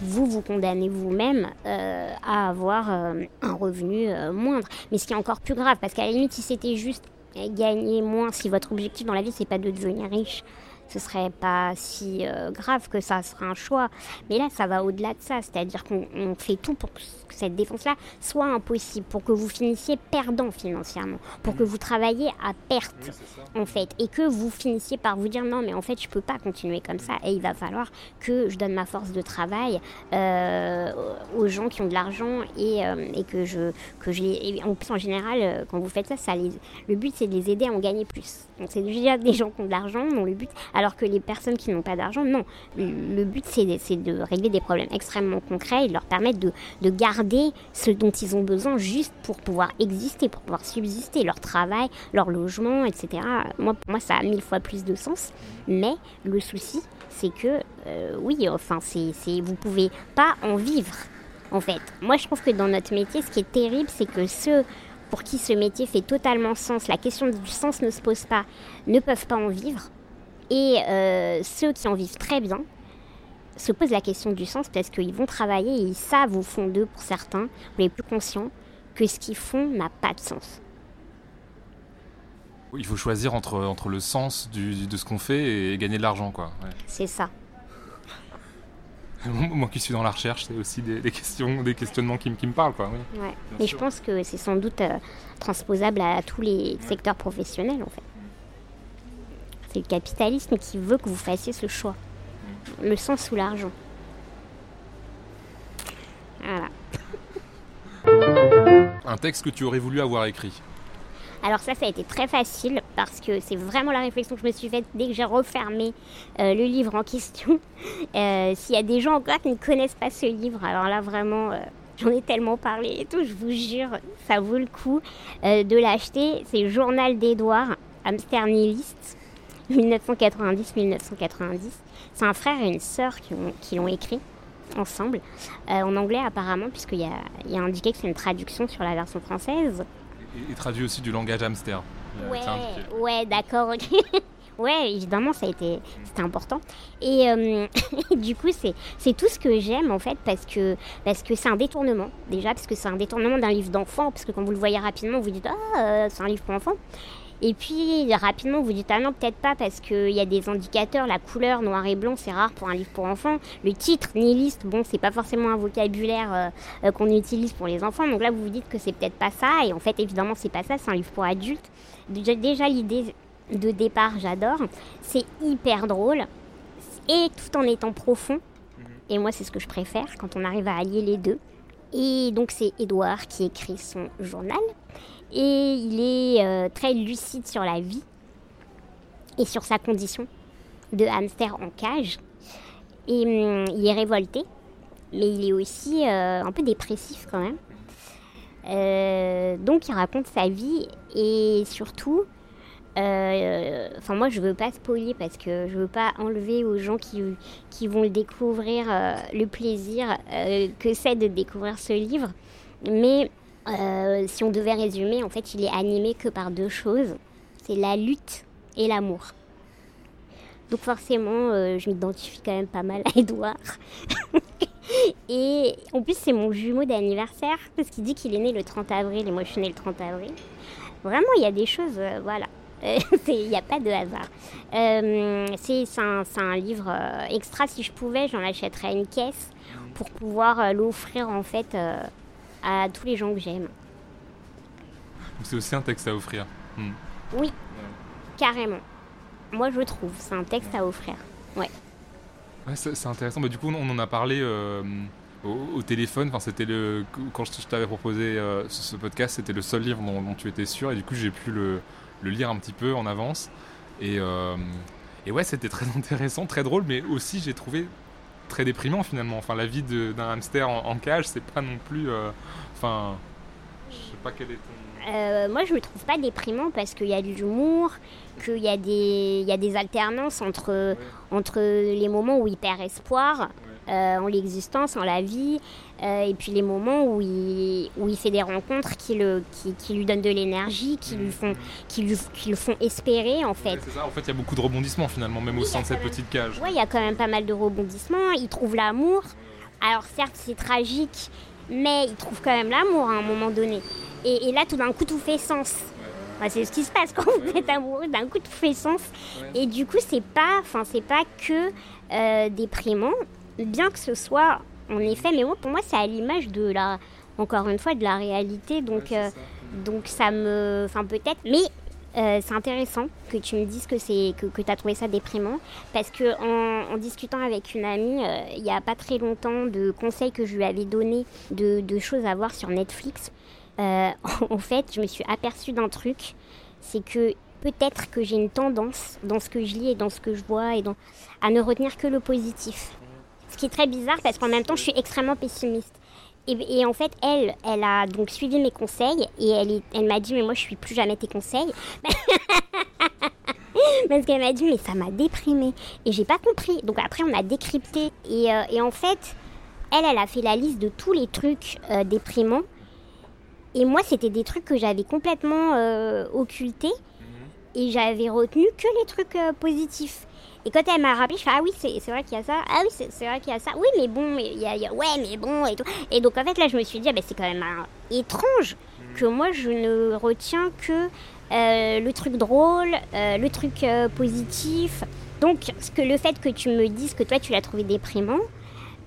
Speaker 1: vous, vous condamnez vous-même à avoir un revenu moindre. Mais ce qui est encore plus grave, parce qu'à la limite, si c'était juste gagner moins, si votre objectif dans la vie, c'est pas de devenir riche, ce serait pas si euh, grave que ça, serait un choix. Mais là, ça va au-delà de ça, c'est-à-dire qu'on fait tout pour que cette défense-là soit impossible, pour que vous finissiez perdant financièrement, pour que vous travailliez à perte, en fait, et que vous finissiez par vous dire non, mais en fait, je peux pas continuer comme ça, et il va falloir que je donne ma force de travail euh, aux gens qui ont de l'argent et, euh, et, que je que j'ai en plus en général quand vous faites ça, ça le but c'est de les aider à en gagner plus. Donc c'est déjà des gens qui ont de l'argent, dont le but alors que les personnes qui n'ont pas d'argent, non. Le but, c'est de, régler des problèmes extrêmement concrets et de leur permettre de, garder ce dont ils ont besoin juste pour pouvoir exister, pour pouvoir subsister, leur travail, leur logement, etc. Moi, pour moi, ça a mille fois plus de sens. Mais le souci, c'est que, euh, oui, enfin, c'est, vous pouvez pas en vivre. En fait, moi je trouve que dans notre métier, ce qui est terrible, c'est que ceux pour qui ce métier fait totalement sens, la question du sens ne se pose pas, ne peuvent pas en vivre. Et euh, ceux qui en vivent très bien se posent la question du sens parce qu'ils vont travailler et ils savent au fond d'eux, pour certains, les plus conscients, que ce qu'ils font n'a pas de sens.
Speaker 3: Il faut choisir entre, entre le sens du, de ce qu'on fait et gagner de l'argent, quoi.
Speaker 1: C'est ça.
Speaker 3: Moi qui suis dans la recherche, c'est aussi des, questions, des questionnements qui, qui me parlent, quoi.
Speaker 1: Oui. Ouais. Mais je pense que c'est sans doute euh, transposable à tous les secteurs professionnels, en fait. C'est le capitalisme qui veut que vous fassiez ce choix. Le sens ou l'argent. Voilà.
Speaker 3: Un texte que tu aurais voulu avoir écrit
Speaker 1: alors ça, ça a été très facile parce que c'est vraiment la réflexion que je me suis faite dès que j'ai refermé euh, le livre en question. Euh, s'il y a des gens encore qui ne connaissent pas ce livre, alors là vraiment, euh, j'en ai tellement parlé et tout, je vous jure, ça vaut le coup de l'acheter. C'est Journal d'Edouard, Hamster Nihiliste. 1990-1990. C'est un frère et une sœur qui l'ont écrit ensemble, euh, en anglais apparemment, puisqu'il y y a indiqué que c'est une traduction sur la version française.
Speaker 3: Il traduit aussi du langage hamster.
Speaker 1: Ouais, ouais d'accord, ok. ouais, évidemment, ça a été, c'était important. Et euh, du coup, c'est, c'est tout ce que j'aime en fait, parce que, parce que c'est un détournement, déjà, parce que c'est un détournement d'un livre d'enfant, parce que quand vous le voyez rapidement, vous dites, ah, euh, c'est un livre pour enfants. Et puis rapidement, vous dites ah non, peut-être pas parce qu'il y a des indicateurs, la couleur noir et blanc, c'est rare pour un livre pour enfants. Le titre nihiliste, bon, c'est pas forcément un vocabulaire euh, euh, qu'on utilise pour les enfants. Donc là, vous vous dites que c'est peut-être pas ça. Et en fait, évidemment, c'est pas ça, c'est un livre pour adultes. Déjà, l'idée de départ, j'adore. C'est hyper drôle et tout en étant profond. Mhm. Et moi, c'est ce que je préfère quand on arrive à allier les deux. Et donc, c'est Edouard qui écrit son journal et il est euh, très lucide sur la vie et sur sa condition de hamster en cage. Et hum, il est révolté, mais il est aussi euh, un peu dépressif quand même. Euh, donc il raconte sa vie et surtout, enfin moi je veux pas spoiler parce que je veux pas enlever aux gens qui, qui vont le découvrir le plaisir que c'est de découvrir ce livre, mais si on devait résumer, en fait, il est animé que par deux choses. C'est la lutte et l'amour. Donc forcément, euh, je m'identifie quand même pas mal à Edouard. et en plus, c'est mon jumeau d'anniversaire, parce qu'il dit qu'il est né le 30 avril, et moi je suis née le 30 avril. Vraiment, il y a des choses, euh, voilà. Il n'y a pas de hasard. c'est un, livre extra. Si je pouvais, j'en achèterais une caisse pour pouvoir l'offrir en fait à tous les gens que j'aime.
Speaker 3: C'est aussi un texte à offrir.
Speaker 1: Hmm. Oui, carrément. Moi, je trouve, c'est un texte à offrir. Ouais.
Speaker 3: ouais c'est intéressant. Bah, du coup, on en a parlé euh, au, téléphone. Enfin, c'était le quand je, t'avais proposé euh, ce, podcast, c'était le seul livre dont, tu étais sûr, et du coup, j'ai pu le, le, lire un petit peu en avance. Et, euh, et ouais, c'était très intéressant, très drôle, mais aussi j'ai trouvé très déprimant finalement. Enfin, la vie d'un hamster en, cage, c'est pas non plus. Euh, enfin, je sais pas quel est ton.
Speaker 1: Euh, moi, je me trouve pas déprimant parce qu'il y a de l'humour, qu'il y, a des, y a des alternances entre, entre les moments où il perd espoir euh, en l'existence, en la vie, euh, et puis les moments où il, où il fait des rencontres qui, le, qui, qui lui donnent de l'énergie, qui, lui font, qui, lui, qui le font espérer en fait.
Speaker 3: c'est ça, en fait il y a beaucoup de rebondissements finalement, même au sein de cette petite cage.
Speaker 1: Oui, il y a quand même pas mal de rebondissements, il trouve l'amour. Alors certes c'est tragique, mais il trouve quand même l'amour à un moment donné. Et, et là tout d'un coup tout fait sens. c'est ce qui se passe quand vous êtes amoureux, d'un coup tout fait sens. Et du coup c'est pas, enfin c'est pas que euh, déprimant, bien que ce soit en effet, mais moi, pour moi, c'est à l'image de la, encore une fois, de la réalité. Donc, euh, ça. donc ça me, enfin peut-être, mais euh, c'est intéressant que tu me dises que c'est que, que tu as trouvé ça déprimant parce que en, discutant avec une amie euh, il n'y a pas très longtemps de conseils que je lui avais donnés de, de choses à voir sur Netflix en fait je me suis aperçue d'un truc c'est que peut-être que j'ai une tendance dans ce que je lis et dans ce que je vois et dans, à ne retenir que le positif ce qui est très bizarre parce qu'en même temps, je suis extrêmement pessimiste. Et, en fait, elle, elle a donc suivi mes conseils et elle, elle m'a dit mais moi je suis plus jamais tes conseils. parce qu'elle m'a dit mais ça m'a déprimée et j'ai pas compris. Donc après on a décrypté et, euh, et, en fait, elle, elle a fait la liste de tous les trucs euh, déprimants et moi c'était des trucs que j'avais complètement euh, occultés et j'avais retenu que les trucs positifs. Et quand elle m'a rappelé, je fais Ah oui, c'est vrai qu'il y a ça. Ah oui, c'est vrai qu'il y a ça. Oui, mais bon, il y a, ouais, mais bon, et tout. Et donc, en fait, là, je me suis dit, ah, ben, c'est quand même étrange que moi, je ne retiens que euh, le truc drôle, euh, le truc euh, positif. Donc, ce que le fait que tu me dises que toi, tu l'as trouvé déprimant,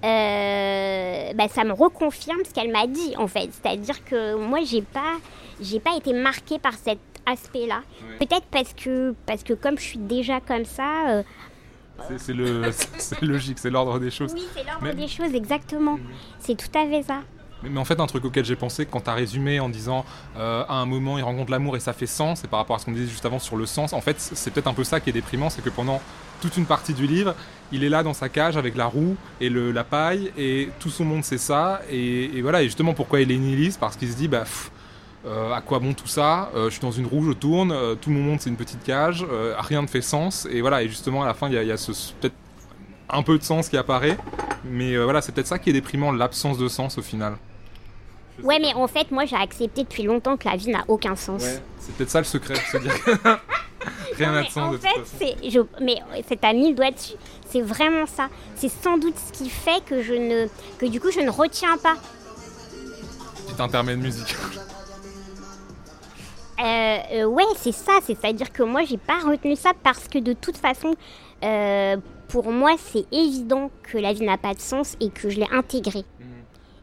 Speaker 1: bah, ça me reconfirme ce qu'elle m'a dit, en fait. C'est-à-dire que moi, j'ai pas, j'ai pas été marquée par cet aspect-là. Peut-être parce que, parce que comme je suis déjà comme ça,
Speaker 3: c'est logique, c'est l'ordre des choses.
Speaker 1: Oui, c'est l'ordre des choses, exactement. C'est tout à fait ça.
Speaker 3: Mais, en fait, un truc auquel j'ai pensé quand tu as résumé en disant euh, à un moment il rencontre l'amour et ça fait sens, et par rapport à ce qu'on disait juste avant sur le sens, en fait, c'est peut-être un peu ça qui est déprimant, c'est que pendant toute une partie du livre, il est là dans sa cage avec la roue et le, la paille, et tout son monde c'est ça, et, voilà, et justement pourquoi il est nihiliste, parce qu'il se dit, bah. Euh, à quoi bon tout ça euh, Je suis dans une roue, je tourne, euh, tout mon monde c'est une petite cage, rien ne fait sens. Et voilà, et justement à la fin il y a, ce, peut-être un peu de sens qui apparaît, mais voilà, c'est peut-être ça qui est déprimant, l'absence de sens au final.
Speaker 1: ouais, mais en fait, moi j'ai accepté depuis longtemps que la vie n'a aucun sens.
Speaker 3: c'est peut-être ça le secret, se dire rien n'a de sens.
Speaker 1: En fait, je, mais cet ami le doigt dessus. C'est vraiment ça. C'est sans doute ce qui fait que je ne, que du coup je ne retiens pas.
Speaker 3: Petit intermède musical.
Speaker 1: Euh, ouais, c'est ça. C'est-à-dire que moi, j'ai pas retenu ça parce que de toute façon, euh, pour moi, c'est évident que la vie n'a pas de sens et que je l'ai intégré. Mm.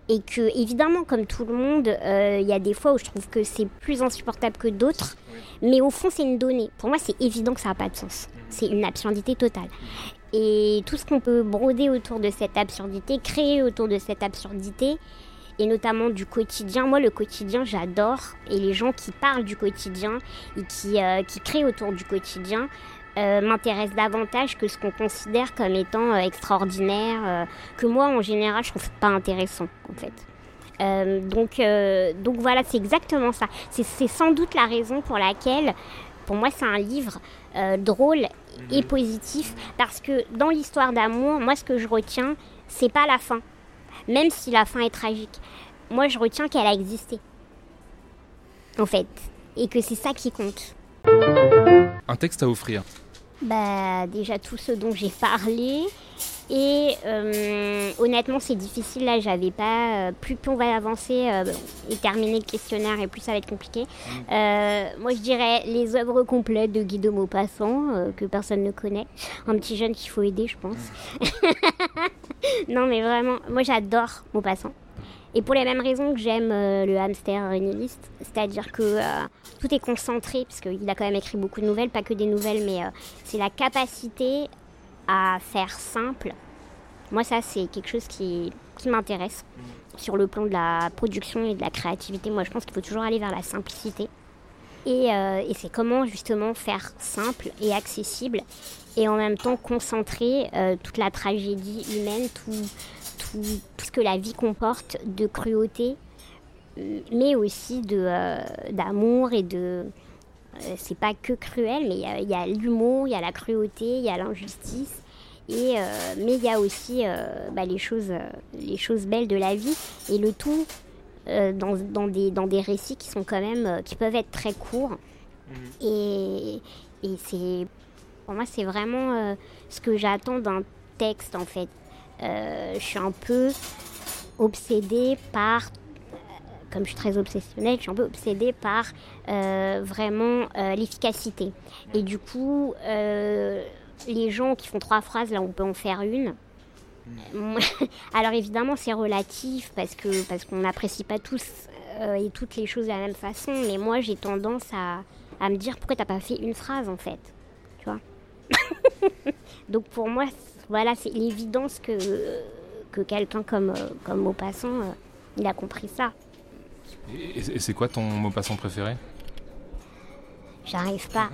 Speaker 1: Et que, évidemment, comme tout le monde, euh, il y a des fois où je trouve que c'est plus insupportable que d'autres. Mais au fond, c'est une donnée. Pour moi, c'est évident que ça n'a pas de sens. Mm. C'est une absurdité totale. Et tout ce qu'on peut broder autour de cette absurdité, créer autour de cette absurdité, et notamment du quotidien. Moi, le quotidien, j'adore. Et les gens qui parlent du quotidien et qui, euh, qui créent autour du quotidien euh, m'intéressent davantage que ce qu'on considère comme étant euh, extraordinaire, que moi, en général, je trouve pas intéressant, en fait. donc, donc voilà, c'est exactement ça. C'est sans doute la raison pour laquelle, pour moi, c'est un livre drôle et positif, parce que dans l'histoire d'amour, moi, ce que je retiens, c'est pas la fin même si la fin est tragique. Moi, je retiens qu'elle a existé. En fait. Et que c'est ça qui compte.
Speaker 3: Un texte à offrir
Speaker 1: Bah, déjà tout ce dont j'ai parlé. Et euh, honnêtement, c'est difficile. Là, j'avais pas. Euh, plus, on va avancer euh, et terminer le questionnaire, et plus ça va être compliqué. Mm. moi, je dirais les œuvres complètes de Guy de Maupassant, que personne ne connaît. Un petit jeune qu'il faut aider, je pense. Mm. non, mais vraiment, moi, j'adore Maupassant. Et pour les mêmes raisons que j'aime le hamster nihiliste, c'est-à-dire que tout est concentré, parce qu'il a quand même écrit beaucoup de nouvelles, pas que des nouvelles, mais c'est la capacité à faire simple, moi ça c'est quelque chose qui, qui m'intéresse. Sur le plan de la production et de la créativité, moi je pense qu'il faut toujours aller vers la simplicité. Et, euh, et c'est comment justement faire simple et accessible et en même temps concentrer euh, toute la tragédie humaine, tout, tout, tout, ce que la vie comporte de cruauté, mais aussi euh, d'amour et de, euh, c'est pas que cruel, mais il y a, l'humour, il y a la cruauté, il y a l'injustice. Et, euh, mais il y a aussi euh, bah, les, choses, les choses belles de la vie et le tout dans, dans, des, dans des récits qui sont quand même qui peuvent être très courts. Mmh. Et, et c'est pour moi c'est vraiment ce que j'attends d'un texte en fait. je suis un peu obsédée par comme je suis très obsessionnelle, je suis un peu obsédée par euh, vraiment euh, l'efficacité. Et du coup, euh, les gens qui font trois phrases, là, on peut en faire une. Alors évidemment, c'est relatif parce que parce qu'on n'apprécie pas tous et toutes les choses de la même façon. Mais moi, j'ai tendance à, à, me dire pourquoi t'as pas fait une phrase en fait, tu vois? Donc pour moi, voilà, c'est l'évidence que que quelqu'un comme comme Maupassant, il a compris ça.
Speaker 3: Et, c'est quoi ton mot passant préféré?
Speaker 1: J'arrive pas.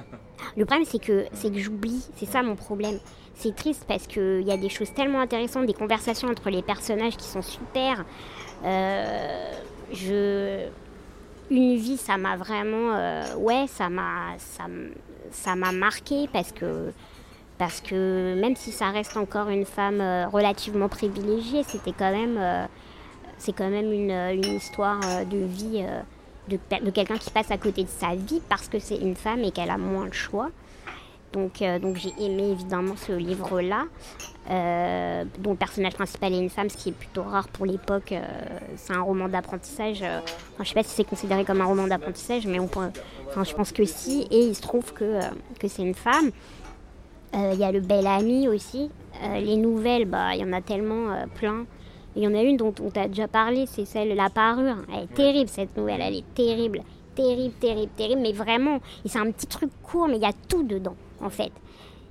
Speaker 1: Le problème, c'est que, que j'oublie. C'est ça mon problème. C'est triste parce qu'il y a des choses tellement intéressantes, des conversations entre les personnages qui sont super. Euh, je... Une vie, ça m'a vraiment. Euh, ouais, ça m'a, ça, ça m'a marqué parce que. Parce que même si ça reste encore une femme euh, relativement privilégiée, c'était quand même c'est quand même une, euh, histoire euh, de vie euh, de, quelqu'un qui passe à côté de sa vie parce que c'est une femme et qu'elle a moins le choix. Donc, donc j'ai aimé évidemment ce livre-là, dont le personnage principal est une femme, ce qui est plutôt rare pour l'époque. c'est un roman d'apprentissage. je ne sais pas si c'est considéré comme un roman d'apprentissage, mais on enfin, je pense que si. Et il se trouve que, que c'est une femme. Il y a le bel ami aussi. les nouvelles, bah, il y en a tellement plein. Il y en a une dont on t'a déjà parlé, c'est celle La Parure. Elle est terrible cette nouvelle, elle est terrible. Terrible, terrible, terrible, mais vraiment. Et c'est un petit truc court, mais il y a tout dedans, en fait.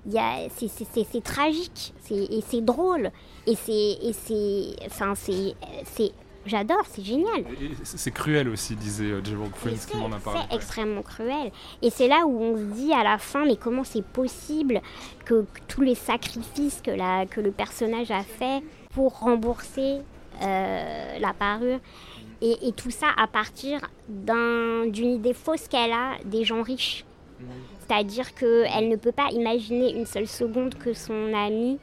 Speaker 1: C'est tragique, et c'est drôle, et c'est. Enfin, c'est. J'adore, c'est génial.
Speaker 3: C'est cruel aussi, disait Gerald Prince qui m'en a parlé.
Speaker 1: C'est extrêmement cruel. Et c'est là où on se dit à la fin, mais comment c'est possible que, tous les sacrifices que, la, que le personnage a fait pour rembourser euh, la parure. Et, tout ça à partir d'une idée fausse qu'elle a des gens riches. C'est-à-dire qu'elle ne peut pas imaginer une seule seconde que son ami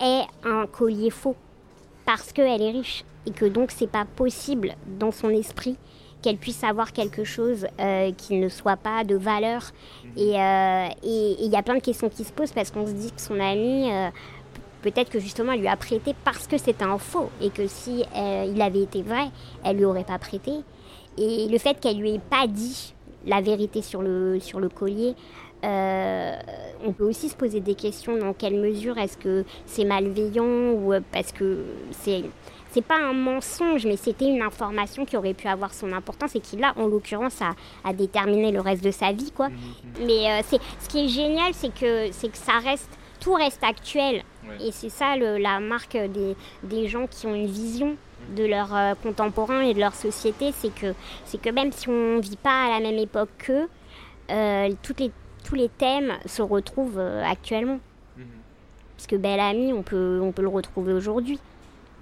Speaker 1: ait un collier faux parce qu'elle est riche et que donc c'est pas possible dans son esprit qu'elle puisse avoir quelque chose euh, qui ne soit pas de valeur. Euh, et il y a plein de questions qui se posent parce qu'on se dit que son ami, peut-être que justement elle lui a prêté parce que c'était un faux et que si euh, il avait été vrai, elle lui aurait pas prêté. Et le fait qu'elle lui ait pas dit la vérité sur le, sur le collier. Euh, on peut aussi se poser des questions dans quelle mesure est-ce que c'est malveillant ou euh, parce que c'est c'est pas un mensonge, mais c'était une information qui aurait pu avoir son importance et qui là, en l'occurrence, a, a déterminé le reste de sa vie, quoi. Mhm. Mais euh, c'est ce qui est génial, c'est que c'est que ça reste, tout reste actuel. Et c'est ça le, la marque des, des, gens qui ont une vision de leurs euh, contemporains et de leur société, c'est que c'est que même si on vit pas à la même époque qu'eux, euh, toutes les, tous les thèmes se retrouvent euh, actuellement. Mhm. Parce que Bel Ami, on peut, on peut le retrouver aujourd'hui.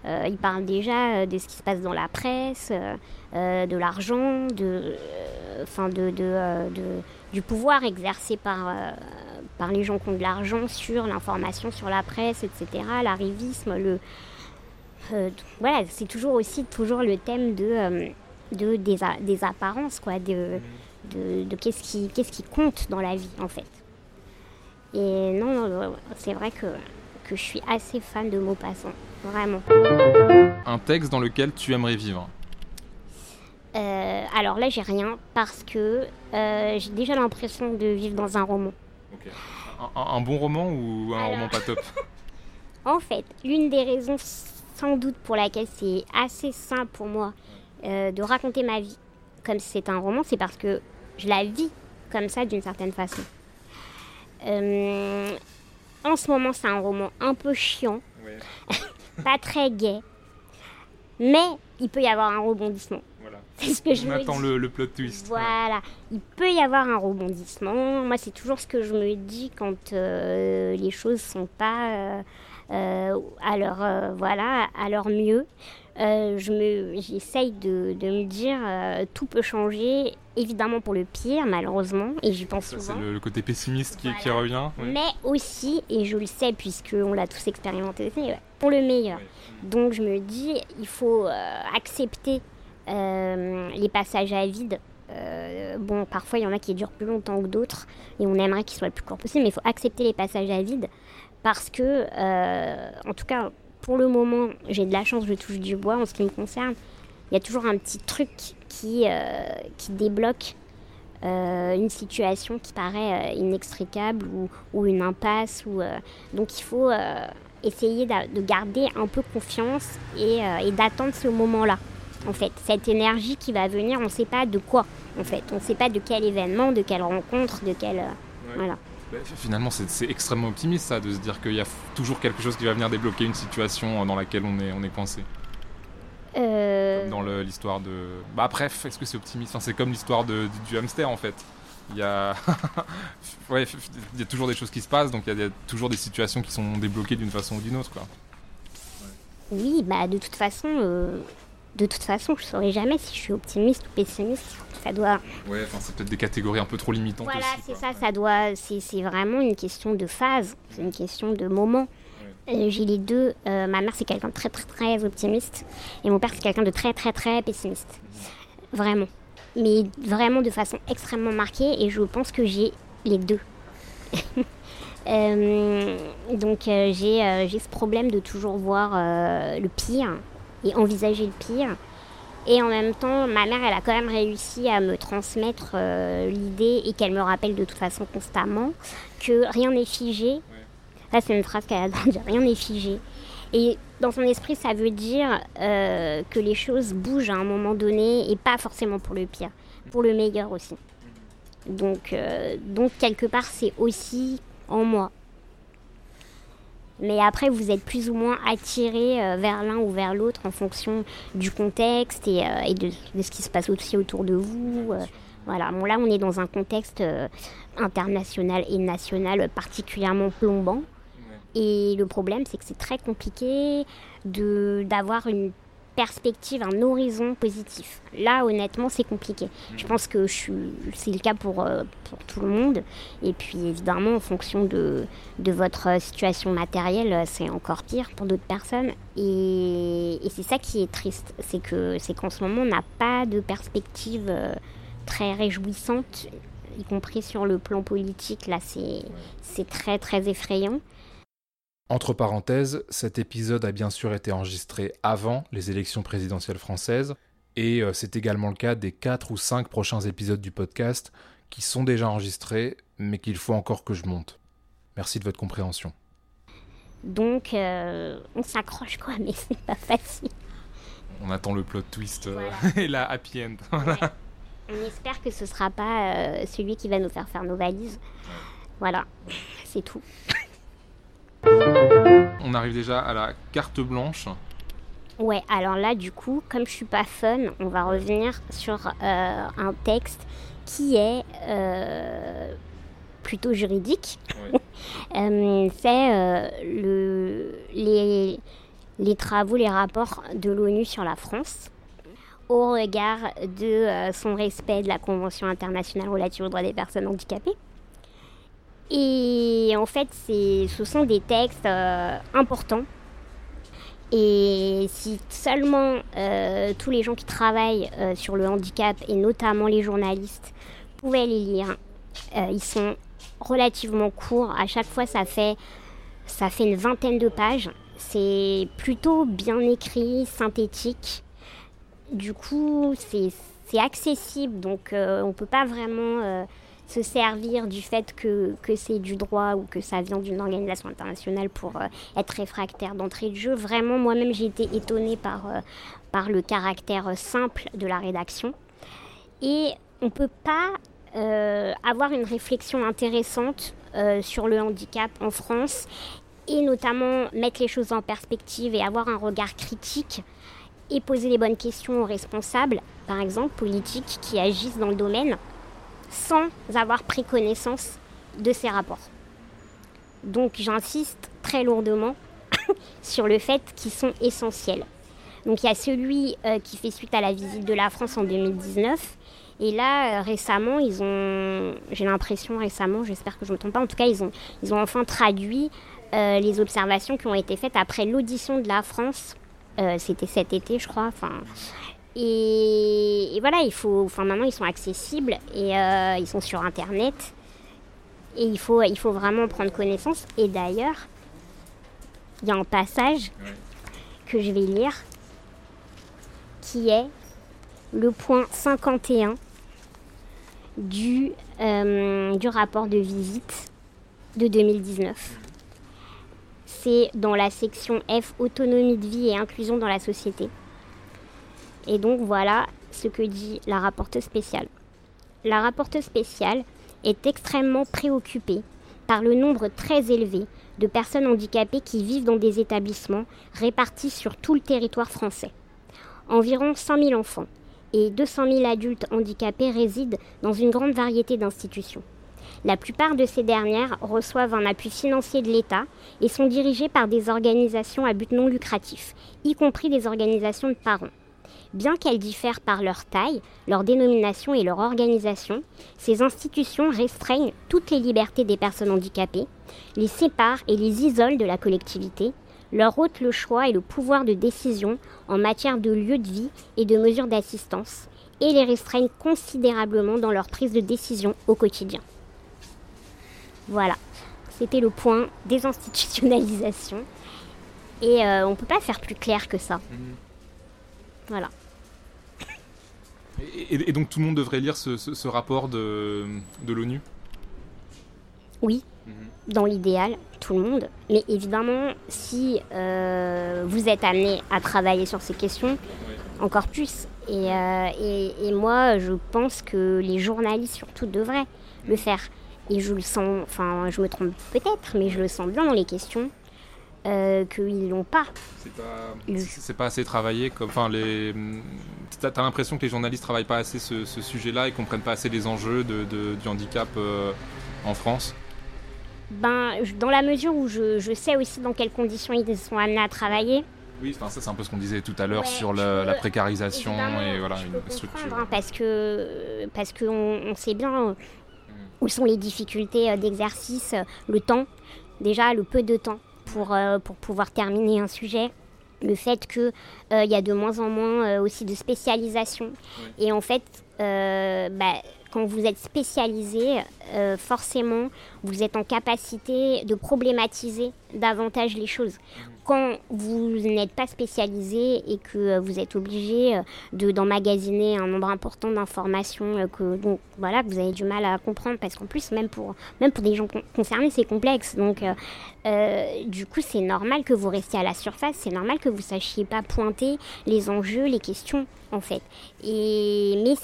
Speaker 1: Euh, il parle déjà de ce qui se passe dans la presse, de l'argent, de, enfin de, de, du pouvoir exercé par, par les gens qui ont de l'argent sur l'information, sur la presse, etc. L'arrivisme, le, voilà, c'est toujours aussi toujours le thème de, de des, des, apparences, quoi, de, de, de qu'est-ce qui, qu'est-ce qui compte dans la vie, en fait. Et non, c'est vrai que, que je suis assez fan de Maupassant. Vraiment.
Speaker 3: Un texte dans lequel tu aimerais vivre?
Speaker 1: Euh, Alors là, j'ai rien parce que euh, j'ai déjà l'impression de vivre dans un roman.
Speaker 3: Un, bon roman ou un roman pas top?
Speaker 1: En fait, l'une des raisons sans doute pour laquelle c'est assez simple pour moi euh, de raconter ma vie comme si c'était un roman, c'est parce que je la vis comme ça d'une certaine façon. en ce moment, c'est un roman un peu chiant. pas très gai. Mais il peut y avoir un rebondissement. Voilà.
Speaker 3: C'est ce que je me dis. Le, le plot twist.
Speaker 1: Voilà. Il peut y avoir un rebondissement. Moi, c'est toujours ce que je me dis quand euh, les choses sont pas euh, euh, à leur voilà à leur mieux. Euh, je me, j'essaye de, de, me dire euh, tout peut changer, évidemment pour le pire, malheureusement, et j'y pense souvent.
Speaker 3: C'est le, côté pessimiste qui, qui revient.
Speaker 1: Mais aussi, et je le sais puisqu'on l'a tous expérimenté, pour le meilleur. Donc je me dis, il faut euh, accepter les passages à vide. bon, parfois il y en a qui durent plus longtemps que d'autres, et on aimerait qu'ils soient le plus court possible, mais il faut accepter les passages à vide parce que, en tout cas, pour le moment, j'ai de la chance, je touche du bois en ce qui me concerne. Il y a toujours un petit truc qui, euh, débloque euh, une situation qui paraît euh, inextricable ou, une impasse. Ou, donc il faut essayer de garder un peu confiance et d'attendre ce moment-là. En fait, cette énergie qui va venir, on ne sait pas de quoi. En fait, on ne sait pas de quel événement, de quelle rencontre, de quel voilà.
Speaker 3: Bah, finalement, c'est extrêmement optimiste ça, de se dire qu'il y a toujours quelque chose qui va venir débloquer une situation dans laquelle on est, on est coincé. Euh... Dans l'histoire de. Bah, bref, est-ce que c'est optimiste? Enfin, C'est comme l'histoire du hamster en fait. Il y, a... ouais, il y a toujours des choses qui se passent, donc il y a toujours des situations qui sont débloquées d'une façon ou d'une autre. Quoi.
Speaker 1: Oui, bah de toute façon, euh, de toute façon, je saurais jamais si je suis optimiste ou pessimiste. Ça doit.
Speaker 3: Ouais, enfin, c'est peut-être des catégories un peu trop limitantes.
Speaker 1: Voilà, c'est ça. Ça doit. C'est vraiment une question de phase. C'est une question de moment. Euh, j'ai les deux. Euh, ma mère, c'est quelqu'un de très, très, très optimiste. Et mon père, c'est quelqu'un de très, très, très pessimiste. Vraiment. Mais vraiment de façon extrêmement marquée. Et je pense que j'ai les deux. euh, donc, euh, j'ai ce problème de toujours voir le pire et envisager le pire. Et en même temps, ma mère, elle a quand même réussi à me transmettre euh, l'idée et qu'elle me rappelle de toute façon constamment que rien n'est figé. Ça, c'est une phrase qu'elle a dit, rien n'est figé. Et dans son esprit, ça veut dire euh, que les choses bougent à un moment donné et pas forcément pour le pire, pour le meilleur aussi. Donc, euh, donc quelque part, c'est aussi en moi. Mais après, vous êtes plus ou moins attiré euh, vers l'un ou vers l'autre en fonction du contexte et, euh, et de, de, ce qui se passe aussi autour de vous. Euh, voilà, bon, là, on est dans un contexte international et national particulièrement plombant. Et le problème, c'est que c'est très compliqué d'avoir une perspective, un horizon positif. Là, honnêtement, c'est compliqué. Je pense que c'est le cas pour, euh, pour tout le monde. Et puis, évidemment, en fonction de, de votre situation matérielle, c'est encore pire pour d'autres personnes. Et, et c'est ça qui est triste, c'est que c'est qu'en ce moment, on n'a pas de perspective euh, très réjouissante, y compris sur le plan politique. Là, c'est très, très effrayant.
Speaker 2: Entre parenthèses, cet épisode a bien sûr été enregistré avant les élections présidentielles françaises,
Speaker 3: Et euh, c'est également le cas des 4 ou 5 prochains épisodes du podcast qui sont déjà enregistrés, mais qu'il faut encore que je monte. Merci de votre compréhension.
Speaker 1: Donc, euh, on s'accroche quoi, mais c'est pas facile.
Speaker 3: On attend le plot twist euh, et la happy end.
Speaker 1: On espère que ce sera pas euh, celui qui va nous faire faire nos valises. Voilà, c'est tout.
Speaker 3: On arrive déjà à la carte blanche.
Speaker 1: Ouais, alors là, du coup, comme je suis pas fun, on va revenir sur un texte qui est plutôt juridique. Euh, c'est euh, le, les, les, travaux, les rapports de l'ONU sur la France au regard de euh, son respect de la Convention internationale relative aux droits des personnes handicapées. Et en fait, ce sont des textes importants. Et si seulement tous les gens qui travaillent sur le handicap, et notamment les journalistes, pouvaient les lire, ils sont relativement court. À chaque fois, ça fait, ça fait une vingtaine de pages. C'est plutôt bien écrit, synthétique. Du coup, c'est accessible, donc euh, on ne peut pas vraiment euh, se servir du fait que, que c'est du droit ou que ça vient d'une organisation internationale pour euh, être réfractaire d'entrée de jeu. Vraiment, moi-même, j'ai été étonnée par, par le caractère simple de la rédaction. Et on ne peut pas euh, avoir une réflexion intéressante euh, sur le handicap en France et notamment mettre les choses en perspective et avoir un regard critique et poser les bonnes questions aux responsables, par exemple politiques, qui agissent dans le domaine, sans avoir pris connaissance de ces rapports. Donc j'insiste très lourdement sur le fait qu'ils sont essentiels. Donc il y a celui euh, qui fait suite à la visite de la France en 2019 et là, euh, récemment, ils ont, j'ai l'impression récemment, j'espère que je ne me trompe pas, en tout cas, ils ont, ils ont enfin traduit euh, les observations qui ont été faites après l'audition de la France. C'était cet été, je crois. Enfin, et, voilà, il faut, enfin, maintenant, ils sont accessibles et ils sont sur Internet. Et il faut, il faut vraiment prendre connaissance. Et d'ailleurs, il y a un passage que je vais lire qui est le point 51 du, euh, du rapport de visite de 2019. C'est dans la section F, autonomie de vie et inclusion dans la société. Et donc voilà ce que dit la rapporteuse spéciale. La rapporteuse spéciale est extrêmement préoccupée par le nombre très élevé de personnes handicapées qui vivent dans des établissements répartis sur tout le territoire français. Environ 100 000 enfants, et 200 000 adultes handicapés résident dans une grande variété d'institutions. La plupart de ces dernières reçoivent un appui financier de l'État et sont dirigées par des organisations à but non lucratif, y compris des organisations de parents. Bien qu'elles diffèrent par leur taille, leur dénomination et leur organisation, ces institutions restreignent toutes les libertés des personnes handicapées, les séparent et les isolent de la collectivité, leur ôte le choix et le pouvoir de décision en matière de lieu de vie et de mesures d'assistance, et les restreignent considérablement dans leur prise de décision au quotidien. Voilà, c'était le point des institutionnalisations. Et euh, on ne peut pas faire plus clair que ça. Mhm. Voilà.
Speaker 3: Et, donc tout le monde devrait lire ce, rapport de, de l'ONU?
Speaker 1: Oui, mhm. dans l'idéal tout le monde. Mais évidemment, si euh, vous êtes amené à travailler sur ces questions, encore plus. Euh, et, et, moi, je pense que les journalistes surtout devraient le faire. Et je le sens, enfin, je me trompe peut-être, mais je le sens bien dans les questions. Euh, qu'ils l'ont pas.
Speaker 3: C'est pas, assez travaillé. Enfin, les, t'as, as, l'impression que les journalistes travaillent pas assez ce, sujet-là et comprennent pas assez les enjeux de, du handicap euh, en France
Speaker 1: ben, dans la mesure où je, je, sais aussi dans quelles conditions ils sont amenés à travailler.
Speaker 3: Oui, ça c'est un peu ce qu'on disait tout à l'heure sur la, précarisation et voilà une structure.
Speaker 1: Hein, parce que parce qu'on on sait bien où sont les difficultés euh, d'exercice, le temps, déjà le peu de temps pour, euh, pour pouvoir terminer un sujet le fait qu'il euh, y a de moins en moins aussi de spécialisation. Et en fait, bah, quand vous êtes spécialisé, forcément, vous êtes en capacité de problématiser davantage les choses. Quand vous n'êtes pas spécialisé et que vous êtes obligé de, d'emmagasiner un nombre important d'informations que, donc, voilà, que vous avez du mal à comprendre, parce qu'en plus, même pour, même pour des gens concernés, c'est complexe. Donc, du coup, c'est normal que vous restiez à la surface, c'est normal que vous sachiez pas pointer les enjeux, les questions, en fait. Et, mais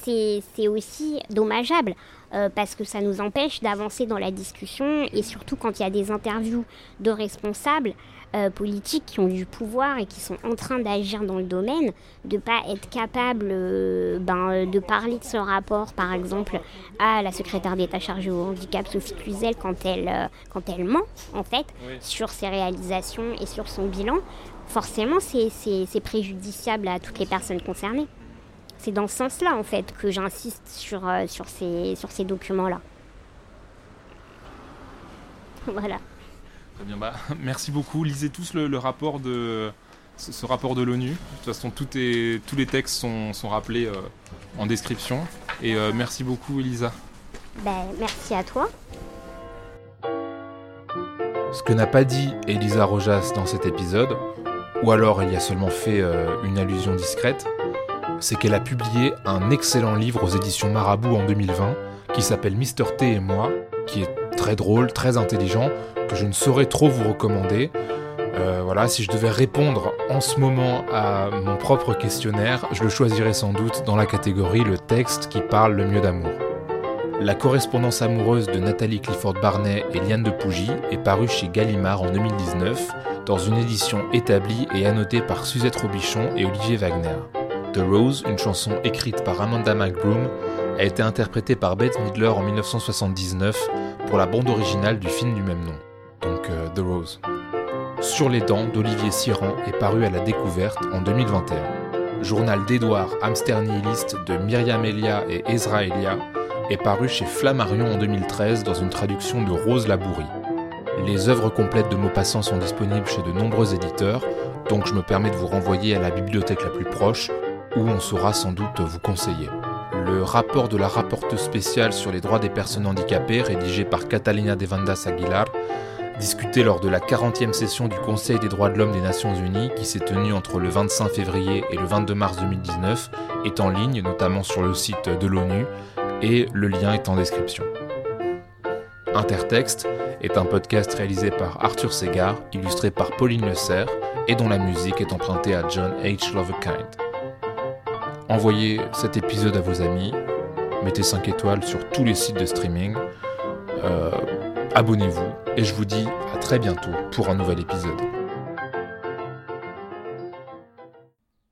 Speaker 1: c'est aussi dommageable. Euh, parce que ça nous empêche d'avancer dans la discussion et surtout quand il y a des interviews de responsables euh, politiques qui ont du pouvoir et qui sont en train d'agir dans le domaine, de ne pas être capable euh, ben, de parler de ce rapport, par exemple, à la secrétaire d'État chargée au handicap, Sophie Cluzel, quand elle, quand elle ment, en fait, sur ses réalisations et sur son bilan, forcément, c'est préjudiciable à toutes les personnes concernées c'est dans ce sens-là, en fait, que j'insiste sur, euh, sur ces, sur ces documents-là. voilà.
Speaker 4: Très bien, bah, merci beaucoup. Lisez tous le, rapport de ce, rapport de l'ONU. De toute façon, tout est, tous les textes sont, sont rappelés euh, en description. Et euh, merci beaucoup, Elisa.
Speaker 1: Ben, merci à toi.
Speaker 3: Ce que n'a pas dit Elisa Rojas dans cet épisode, ou alors elle y a seulement fait une allusion discrète, c'est qu'elle a publié un excellent livre aux éditions Marabout en 2020 qui s'appelle Mister T et moi, qui est très drôle, très intelligent, que je ne saurais trop vous recommander. Euh, voilà, si je devais répondre en ce moment à mon propre questionnaire, je le choisirais sans doute dans la catégorie le texte qui parle le mieux d'amour. La correspondance amoureuse de Nathalie Clifford Barnet et Liane de Pougy est parue chez Gallimard en 2019 dans une édition établie et annotée par Suzette Robichon et Olivier Wagner. The Rose, une chanson écrite par Amanda McBroom, a été interprétée par Bette Midler en 1979 pour la bande originale du film du même nom, donc euh, The Rose. Sur les dents d'Olivier Siran est paru à la découverte en 2021. Journal d'Edouard Hamster Nihiliste de Myriam Elia et Ezra Elia est paru chez Flammarion en 2013 dans une traduction de Rose Labourie. Les œuvres complètes de Maupassant sont disponibles chez de nombreux éditeurs, donc je me permets de vous renvoyer à la bibliothèque la plus proche où on saura sans doute vous conseiller. Le rapport de la rapporteuse spéciale sur les droits des personnes handicapées, rédigé par Catalina de Vandas Aguilar, discuté lors de la 40e session du Conseil des droits de l'homme des Nations Unies, qui s'est tenue entre le 25 février et le 22 mars 2019, est en ligne, notamment sur le site de l'ONU, et le lien est en description. Intertexte est un podcast réalisé par Arthur Segar, illustré par Pauline Le Serre, et dont la musique est empruntée à John H. Lovekind. Envoyez cet épisode à vos amis, mettez 5 étoiles sur tous les sites de streaming, euh, abonnez-vous et je vous dis à très bientôt pour un nouvel épisode.